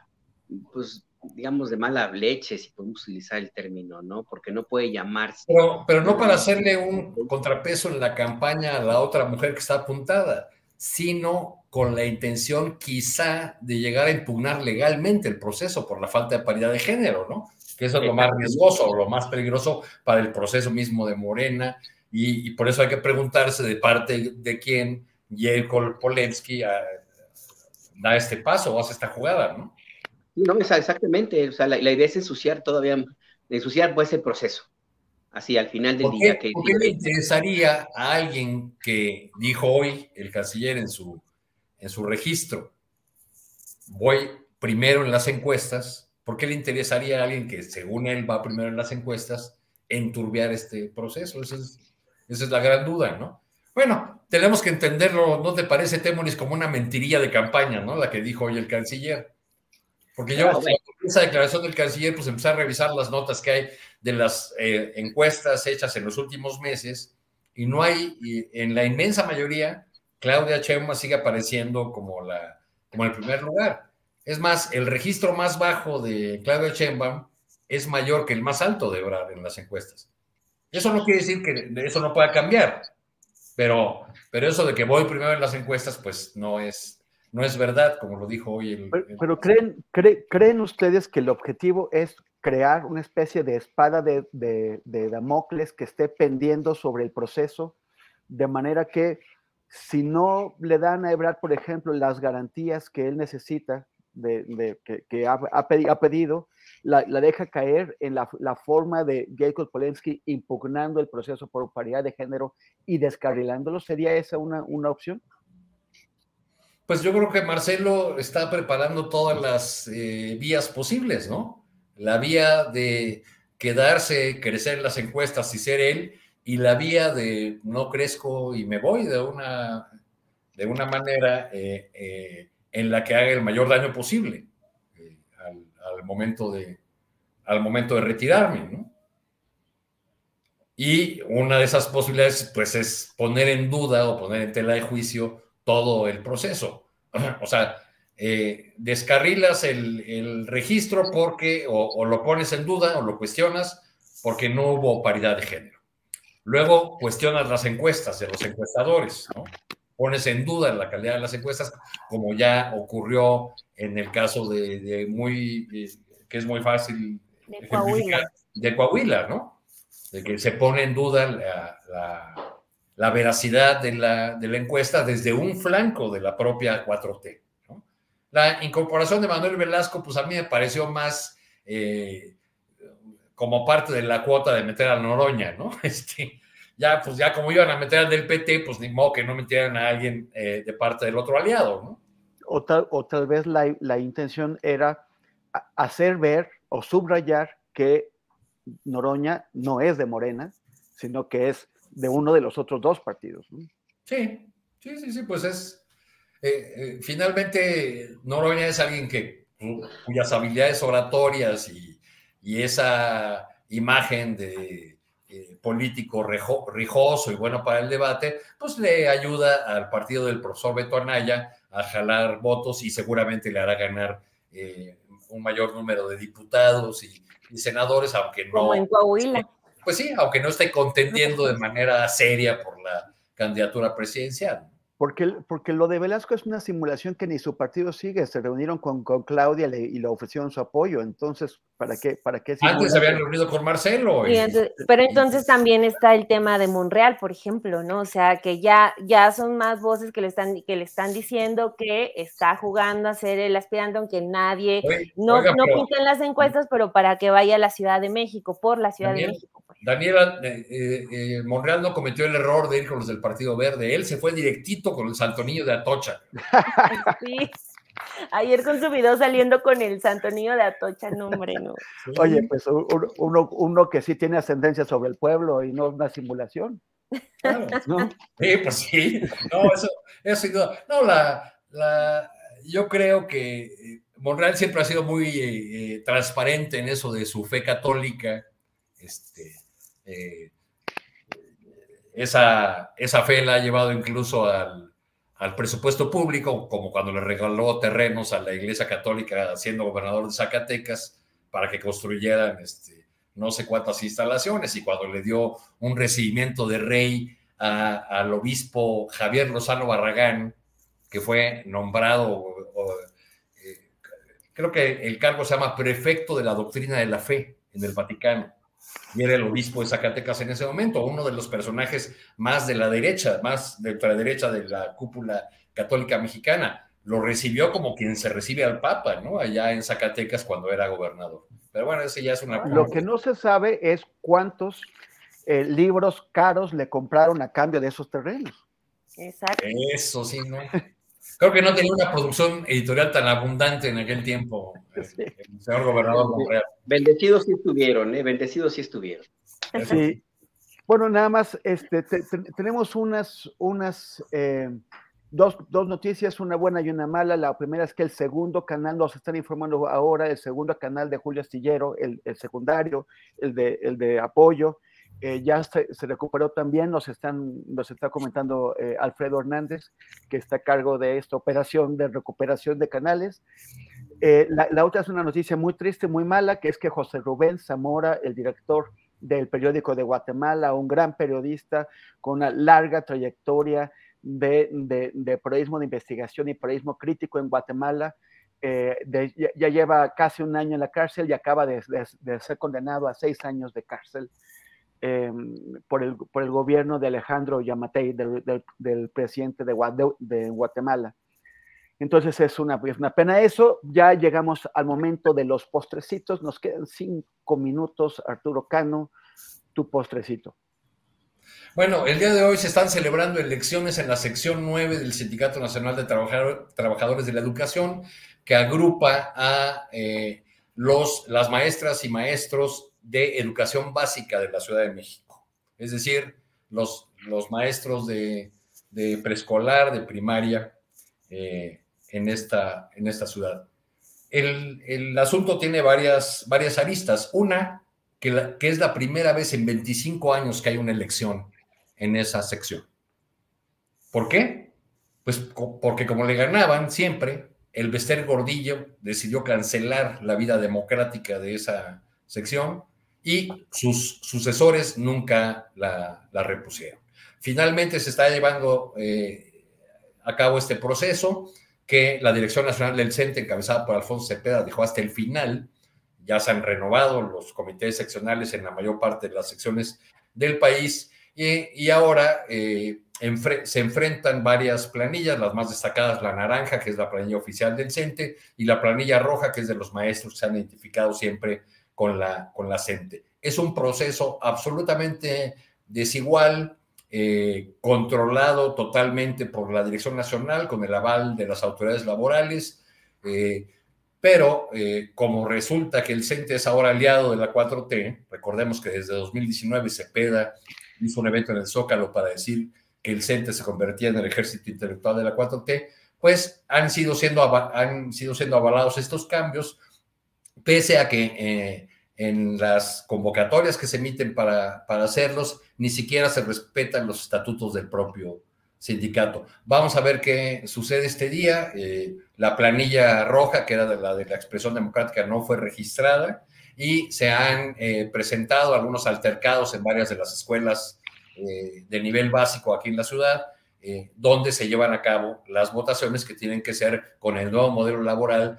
pues digamos, de mala leche, si podemos utilizar el término, ¿no? Porque no puede llamarse. Pero, pero no para hacerle un contrapeso en la campaña a la otra mujer que está apuntada, sino con la intención quizá de llegar a impugnar legalmente el proceso por la falta de paridad de género, ¿no? Que eso es lo más riesgoso o lo más peligroso para el proceso mismo de Morena. Y, por eso hay que preguntarse de parte de quién Jelko Polensky ah, da este paso o hace esta jugada, ¿no? No, exactamente. O sea, la, idea es ensuciar todavía, ensuciar pues el proceso. Así, al final del día. Que, ¿Por qué le interesaría a alguien que dijo hoy el canciller en su, en su registro voy primero en las encuestas, ¿por qué le interesaría a alguien que según él va primero en las encuestas enturbiar este proceso? Esa es, esa es la gran duda, ¿no? Bueno, tenemos que entenderlo, ¿no te parece, Temoris, como una mentirilla de campaña, ¿no? La que dijo hoy el canciller. Porque yo, esa declaración del canciller, pues empecé a revisar las notas que hay de las eh, encuestas hechas en los últimos meses y no hay, y en la inmensa mayoría, Claudia Chema sigue apareciendo como, la, como el primer lugar. Es más, el registro más bajo de Claudia Sheinbaum es mayor que el más alto de Ebrard en las encuestas. Eso no quiere decir que eso no pueda cambiar, pero, pero eso de que voy primero en las encuestas, pues no es, no es verdad, como lo dijo hoy el... Pero, ¿creen, ¿creen ustedes que el objetivo es crear una especie de espada de, de, de Damocles que esté pendiendo sobre el proceso, de manera que si no le dan a Ebrard, por ejemplo, las garantías que él necesita, de, que, ha, pedido, la, deja caer en la, forma de Jacob Polensky impugnando el proceso por paridad de género y descarrilándolo. ¿Sería esa una, una opción? Pues yo creo que Marcelo está preparando todas las eh, vías posibles, ¿no? La vía de quedarse, crecer en las encuestas y ser él, y la vía de no crezco y me voy de una, de una manera eh, eh, en la que haga el mayor daño posible al, momento de, al momento de retirarme, ¿no? Y una de esas posibilidades, pues, es poner en duda o poner en tela de juicio todo el proceso. O sea, eh, descarrilas el, registro porque o, lo pones en duda o lo cuestionas porque no hubo paridad de género. Luego cuestionas las encuestas de los encuestadores, ¿no? Pones en duda la calidad de las encuestas, como ya ocurrió en el caso de, muy, eh, que es muy fácil de Coahuila. de Coahuila, ¿no? De que se pone en duda la, la, veracidad de la, de la encuesta desde un flanco de la propia 4T. La incorporación de Manuel Velasco, pues a mí me pareció más eh, como parte de la cuota de meter a Noroña, ¿no? Este, ya, pues ya como iban a meter al del PT, pues ni modo que no metieran a alguien eh, de parte del otro aliado, ¿no? O tal, o tal vez la, la intención era hacer ver o subrayar que Noroña no es de Morena, sino que es de uno de los otros dos partidos. ¿no? Sí, sí, sí, sí, pues es, eh, eh, finalmente, Noroña es alguien que, cuyas habilidades oratorias y, esa imagen de eh, político rijoso y bueno para el debate, pues le ayuda al partido del profesor Beto Anaya a jalar votos y seguramente le hará ganar un mayor número de diputados y, y senadores, aunque no. Como en Coahuila. Pues sí, aunque no esté contendiendo de manera seria por la candidatura presidencial. Porque, porque lo de Velasco es una simulación que ni su partido sigue. Se reunieron con, con Claudia y le ofrecieron su apoyo. Entonces, ¿para qué? Para qué Antes se habían reunido con Marcelo. pero entonces también está el tema de Monreal, por ejemplo, ¿no? O sea, que ya, ya son más voces que le están, que le están diciendo que está jugando a ser el aspirante, aunque nadie, no, no pinta en las encuestas, pero para que vaya a la Ciudad de México, por la Ciudad de México. Daniela, eh, eh, eh, Monreal no cometió el error de ir con los del Partido Verde. Él se fue directito con el Santonillo de Atocha. sí. Ayer con su video saliendo con el Santo Niño de Atocha, no, hombre, no. Oye, pues uno, uno, que sí tiene ascendencia sobre el pueblo y no una simulación. ¿no? Sí, pues sí. No, eso, eso no, la, la, yo creo que Monreal siempre ha sido muy transparente en eso de su fe católica. Este, eh, esa, esa fe la ha llevado incluso al, presupuesto público, como cuando le regaló terrenos a la Iglesia Católica siendo gobernador de Zacatecas para que construyeran este, no sé cuántas instalaciones y cuando le dio un recibimiento de rey al obispo Javier Lozano Barragán, que fue nombrado, eh, creo que el cargo se llama prefecto de la doctrina de la fe en el Vaticano y era el obispo de Zacatecas en ese momento, uno de los personajes más de la derecha, más de la derecha de la cúpula católica mexicana. Lo recibió como quien se recibe al Papa, ¿no? Allá en Zacatecas cuando era gobernador. Pero bueno, ese ya es una... Lo que no se sabe es cuántos eh, libros caros le compraron a cambio de esos terrenos. Exacto. Eso sí, ¿no? Creo que no tenía una producción editorial tan abundante en aquel tiempo, eh, el señor gobernador Monreal. Bendecidos sí estuvieron, ¿eh? Bendecidos sí estuvieron. Sí. Bueno, nada más, este, tenemos unas, unas eh, dos, dos, noticias, una buena y una mala. La primera es que el segundo canal, nos están informando ahora, el segundo canal de Julio Astillero, el, el secundario, el de, el de apoyo, eh, ya se, recuperó también, nos, están, nos está comentando eh, Alfredo Hernández, que está a cargo de esta operación de recuperación de canales. Eh, la, otra es una noticia muy triste, muy mala, que es que José Rubén Zamora, el director del periódico de Guatemala, un gran periodista con una larga trayectoria de, de, periodismo de investigación y periodismo crítico en Guatemala, ya, lleva casi un año en la cárcel y acaba de ser condenado a seis años de cárcel Em, por, el, por, el, gobierno de Alejandro Yamatei, del, del, presidente de, Guatemala. Entonces es una, una pena eso. Ya llegamos al momento de los postrecitos. Nos quedan cinco minutos. Arturo Cano, tu postrecito. Bueno, el día de hoy se están celebrando elecciones en la sección 9 del Sindicato Nacional de Trabajadores de la Educación, que agrupa a eh, los, las maestras y maestros de educación básica de la Ciudad de México. Es decir, los, los maestros de, preescolar, de primaria eh, en, esta, en esta ciudad. El, asunto tiene varias, varias aristas. Una, que, que, es la primera vez en 25 años que hay una elección en esa sección. ¿Por qué? Pues porque como le ganaban siempre, el Bester Gordillo decidió cancelar la vida democrática de esa sección y sus sucesores nunca la, repusieron. Finalmente se está llevando eh, a cabo este proceso que la Dirección Nacional del CENTE, encabezada por Alfonso Cepeda, dejó hasta el final. Ya se han renovado los comités seccionales en la mayor parte de las secciones del país y, ahora eh, se enfrentan varias planillas, las más destacadas la naranja, que es la planilla oficial del CENTE, y la planilla roja, que es de los maestros que se han identificado siempre con la, con la CENTE. Es un proceso absolutamente desigual, eh, controlado totalmente por la Dirección Nacional, con el aval de las autoridades laborales, eh, pero eh, como resulta que el CENTE es ahora aliado de la 4T, recordemos que desde 2019 Cepeda hizo un evento en el Zócalo para decir que el CENTE se convertía en el ejército intelectual de la 4T, pues han sido siendo, han sido siendo avalados estos cambios, pese a que en las convocatorias que se emiten para, para hacerlos, ni siquiera se respetan los estatutos del propio sindicato. Vamos a ver qué sucede este día. Eh, la planilla roja, que era de la de la expresión democrática, no fue registrada y se han eh, presentado algunos altercados en varias de las escuelas eh, de nivel básico aquí en la ciudad, donde se llevan a cabo las votaciones que tienen que ser con el nuevo modelo laboral,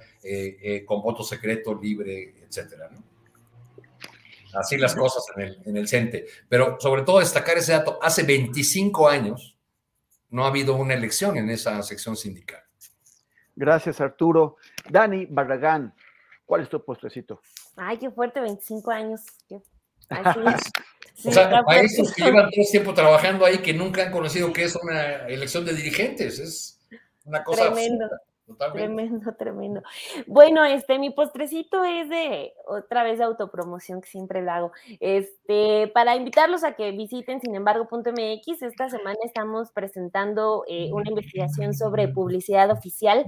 con voto secreto, libre, etcétera. ¿no? así las cosas en el, en el CENTE. Pero sobre todo destacar ese dato, hace 25 años no ha habido una elección en esa sección sindical. Gracias, Arturo. Dani Barragán, ¿cuál es tu postrecito? Ay, qué fuerte, 25 años. o sea, maestros que llevan todo el tiempo trabajando ahí que nunca han conocido que es una elección de dirigentes. Es una cosa Tremendo. Tremendo, tremendo. Bueno, este, mi postrecito es de otra vez de autopromoción que siempre lo hago. Este, para invitarlos a que visiten sin embargo.mx, esta semana estamos presentando eh, una investigación sobre publicidad oficial,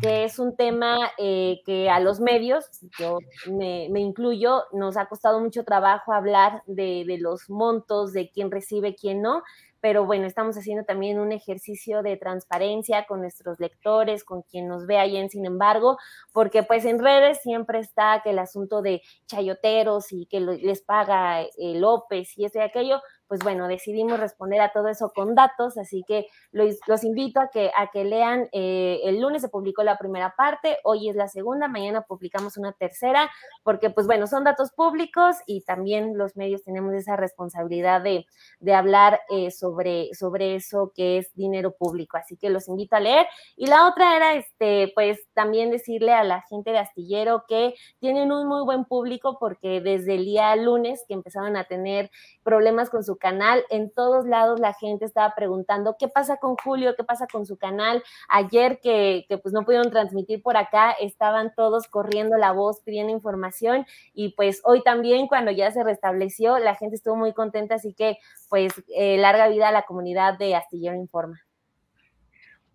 que es un tema eh, que a los medios, yo me, incluyo, nos ha costado mucho trabajo hablar de, de los montos, de quién recibe, quién no pero bueno, estamos haciendo también un ejercicio de transparencia con nuestros lectores, con quien nos ve ahí en Sin embargo, porque pues en redes siempre está que el asunto de chayoteros y que les paga eh, López y esto y aquello, pues bueno, decidimos responder a todo eso con datos, así que los, invito a que, a que lean, eh, el lunes se publicó la primera parte, hoy es la segunda, mañana publicamos una tercera, porque pues bueno, son datos públicos y también los medios tenemos esa responsabilidad de, hablar eh, sobre, sobre eso que es dinero público. Así que los invito a leer. Y la otra era, este, pues también decirle a la gente de Astillero que tienen un muy buen público porque desde el día lunes que empezaron a tener problemas con su canal, en todos lados la gente estaba preguntando qué pasa con Julio, qué pasa con su canal. Ayer que, que pues no pudieron transmitir por acá, estaban todos corriendo la voz pidiendo información y pues hoy también cuando ya se restableció, la gente estuvo muy contenta, así que pues eh, larga vida a la comunidad de Astillero Informa.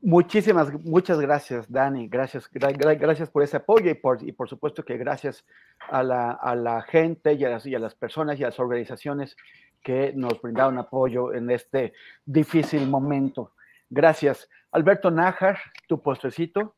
Muchísimas, muchas gracias, Dani. Gracias, gracias por ese apoyo y por, y por supuesto que gracias a la, a la gente y a, las, y a, las, personas y a las organizaciones que nos brindaron apoyo en este difícil momento. Gracias. Alberto Nájar, tu postrecito.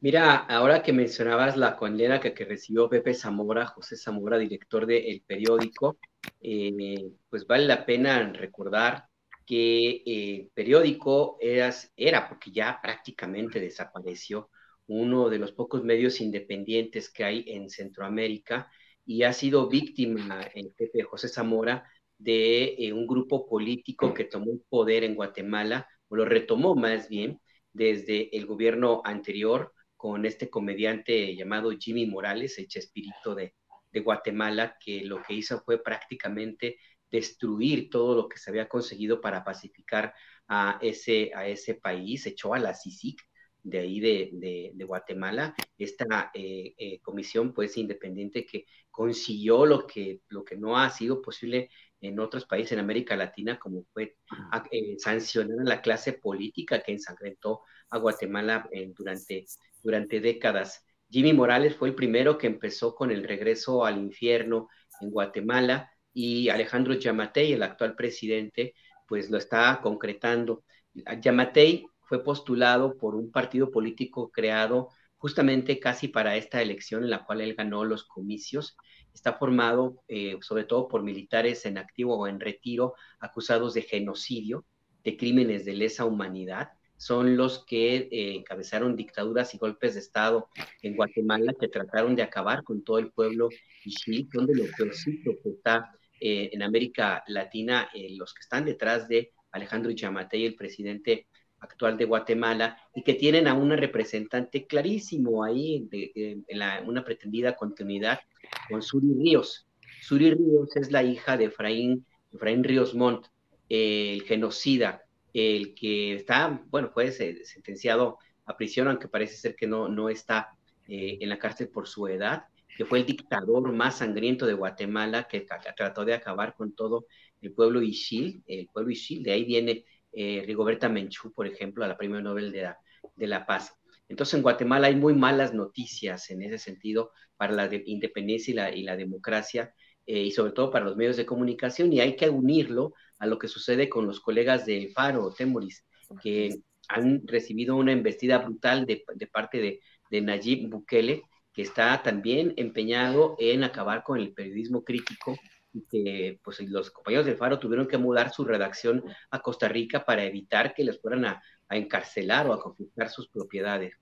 Mira, ahora que mencionabas la condena que, recibió Pepe Zamora, José Zamora, director del El Periódico, eh, pues vale la pena recordar que el eh, periódico era, era, porque ya prácticamente desapareció, uno de los pocos medios independientes que hay en Centroamérica y ha sido víctima, el Pepe José Zamora, de eh, un grupo político que tomó el poder en Guatemala, o lo retomó más bien, desde el gobierno anterior, con este comediante llamado Jimmy Morales, el chespirito de, de Guatemala, que lo que hizo fue prácticamente destruir todo lo que se había conseguido para pacificar a ese, a ese país, echó a la CICIC de ahí de, de, Guatemala, esta eh, eh, comisión pues independiente que consiguió lo que, lo que no ha sido posible en otros países en América Latina, como fue eh, sancionar a la clase política que ensangrentó a Guatemala durante durante décadas. Jimmy Morales fue el primero que empezó con el regreso al infierno en Guatemala y Alejandro Yamatei, el actual presidente, pues lo está concretando. Yamatei fue postulado por un partido político creado justamente casi para esta elección en la cual él ganó los comicios. Está formado eh, sobre todo por militares en activo o en retiro acusados de genocidio, de crímenes de lesa humanidad son los que eh, encabezaron dictaduras y golpes de Estado en Guatemala que trataron de acabar con todo el pueblo Ixil, donde lo peorcito que está en América Latina, eh, los que están detrás de Alejandro Yamatei, el presidente actual de Guatemala, y que tienen a una representante clarísimo ahí en una pretendida continuidad con Suri Ríos. Suri Ríos es la hija de Efraín, Efraín Ríos Montt, el genocida el que está, bueno, fue sentenciado a prisión, aunque parece ser que no, no está eh, en la cárcel por su edad, que fue el dictador más sangriento de Guatemala, que trató de acabar con todo el pueblo Ixil, el pueblo Ixil, de ahí viene eh, Rigoberta Menchú, por ejemplo, a la Premio Nobel de la, de la Paz. Entonces en Guatemala hay muy malas noticias en ese sentido para la independencia y la, y la democracia, eh, y sobre todo para los medios de comunicación, y hay que unirlo a lo que sucede con los colegas del Faro, Temoris, que han recibido una embestida brutal de, parte de, de, Nayib Bukele, que está también empeñado en acabar con el periodismo crítico y que pues, los compañeros del Faro tuvieron que mudar su redacción a Costa Rica para evitar que les fueran a, a encarcelar o a confiscar sus propiedades.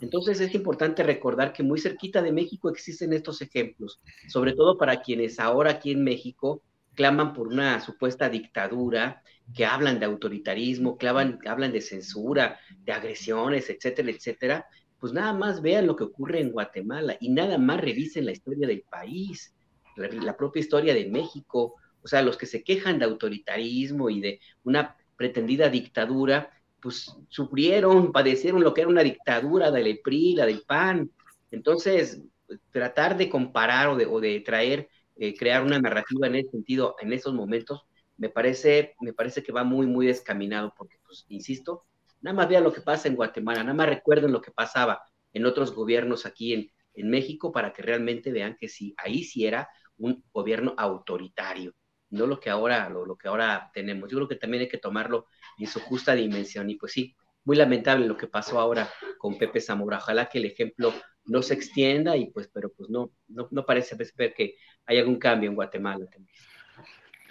Entonces es importante recordar que muy cerquita de México existen estos ejemplos, sobre todo para quienes ahora aquí en México claman por una supuesta dictadura, que hablan de autoritarismo, que hablan, de censura, de agresiones, etcétera, etcétera, pues nada más vean lo que ocurre en Guatemala y nada más revisen la historia del país, la, propia historia de México, o sea, los que se quejan de autoritarismo y de una pretendida dictadura, pues sufrieron, padecieron lo que era una dictadura de la PRI, la del PAN. Entonces, tratar de comparar o de, o de traer eh, crear una narrativa en ese sentido, en esos momentos, me parece, me parece que va muy, muy descaminado, porque, pues, insisto, nada más vean lo que pasa en Guatemala, nada más recuerden lo que pasaba en otros gobiernos aquí en, en México para que realmente vean que sí, ahí sí era un gobierno autoritario, no lo que ahora, lo, lo que ahora tenemos. Yo creo que también hay que tomarlo en su justa dimensión, y pues sí, muy lamentable lo que pasó ahora con Pepe Zamora. Ojalá que el ejemplo no se extienda y pues, pero pues no, no, no parece ver que hay algún cambio en Guatemala.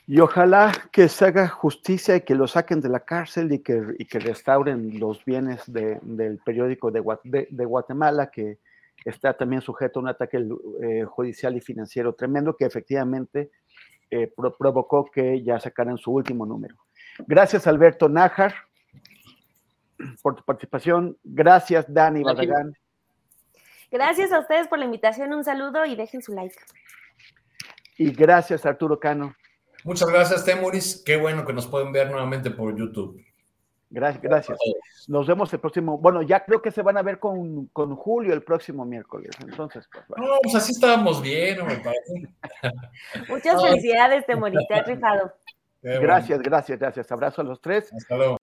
Y ojalá que se haga justicia y que lo saquen de la cárcel y que, y que restauren los bienes de, del periódico de, de, Guatemala, que está también sujeto a un ataque eh, judicial y financiero tremendo que efectivamente eh, provocó que ya sacaran su último número. Gracias, Alberto Nájar, por tu participación. Gracias, Dani Barragán. Gracias a ustedes por la invitación. Un saludo y dejen su like. Y gracias, Arturo Cano. Muchas gracias, Temuris. Qué bueno que nos pueden ver nuevamente por YouTube. Gracias, gracias. Nos vemos el próximo. Bueno, ya creo que se van a ver con, con Julio el próximo miércoles. Entonces, pues. No, pues así estábamos bien, hombre. Muchas felicidades, Temuris. Te has rifado. Gracias, gracias, gracias. Abrazo a los tres. Hasta luego.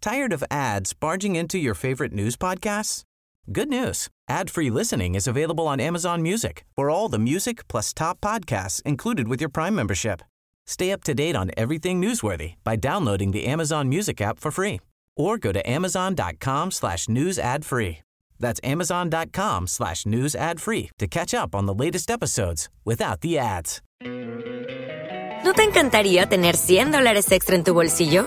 Tired of ads barging into your favorite news podcasts? Good news. Ad-free listening is available on Amazon Music for all the music plus top podcasts included with your Prime membership. Stay up to date on everything newsworthy by downloading the Amazon Music app for free or go to amazon.com slash news ad free. That's amazon.com slash news ad free to catch up on the latest episodes without the ads. ¿No te encantaría tener 100 dólares extra en tu bolsillo?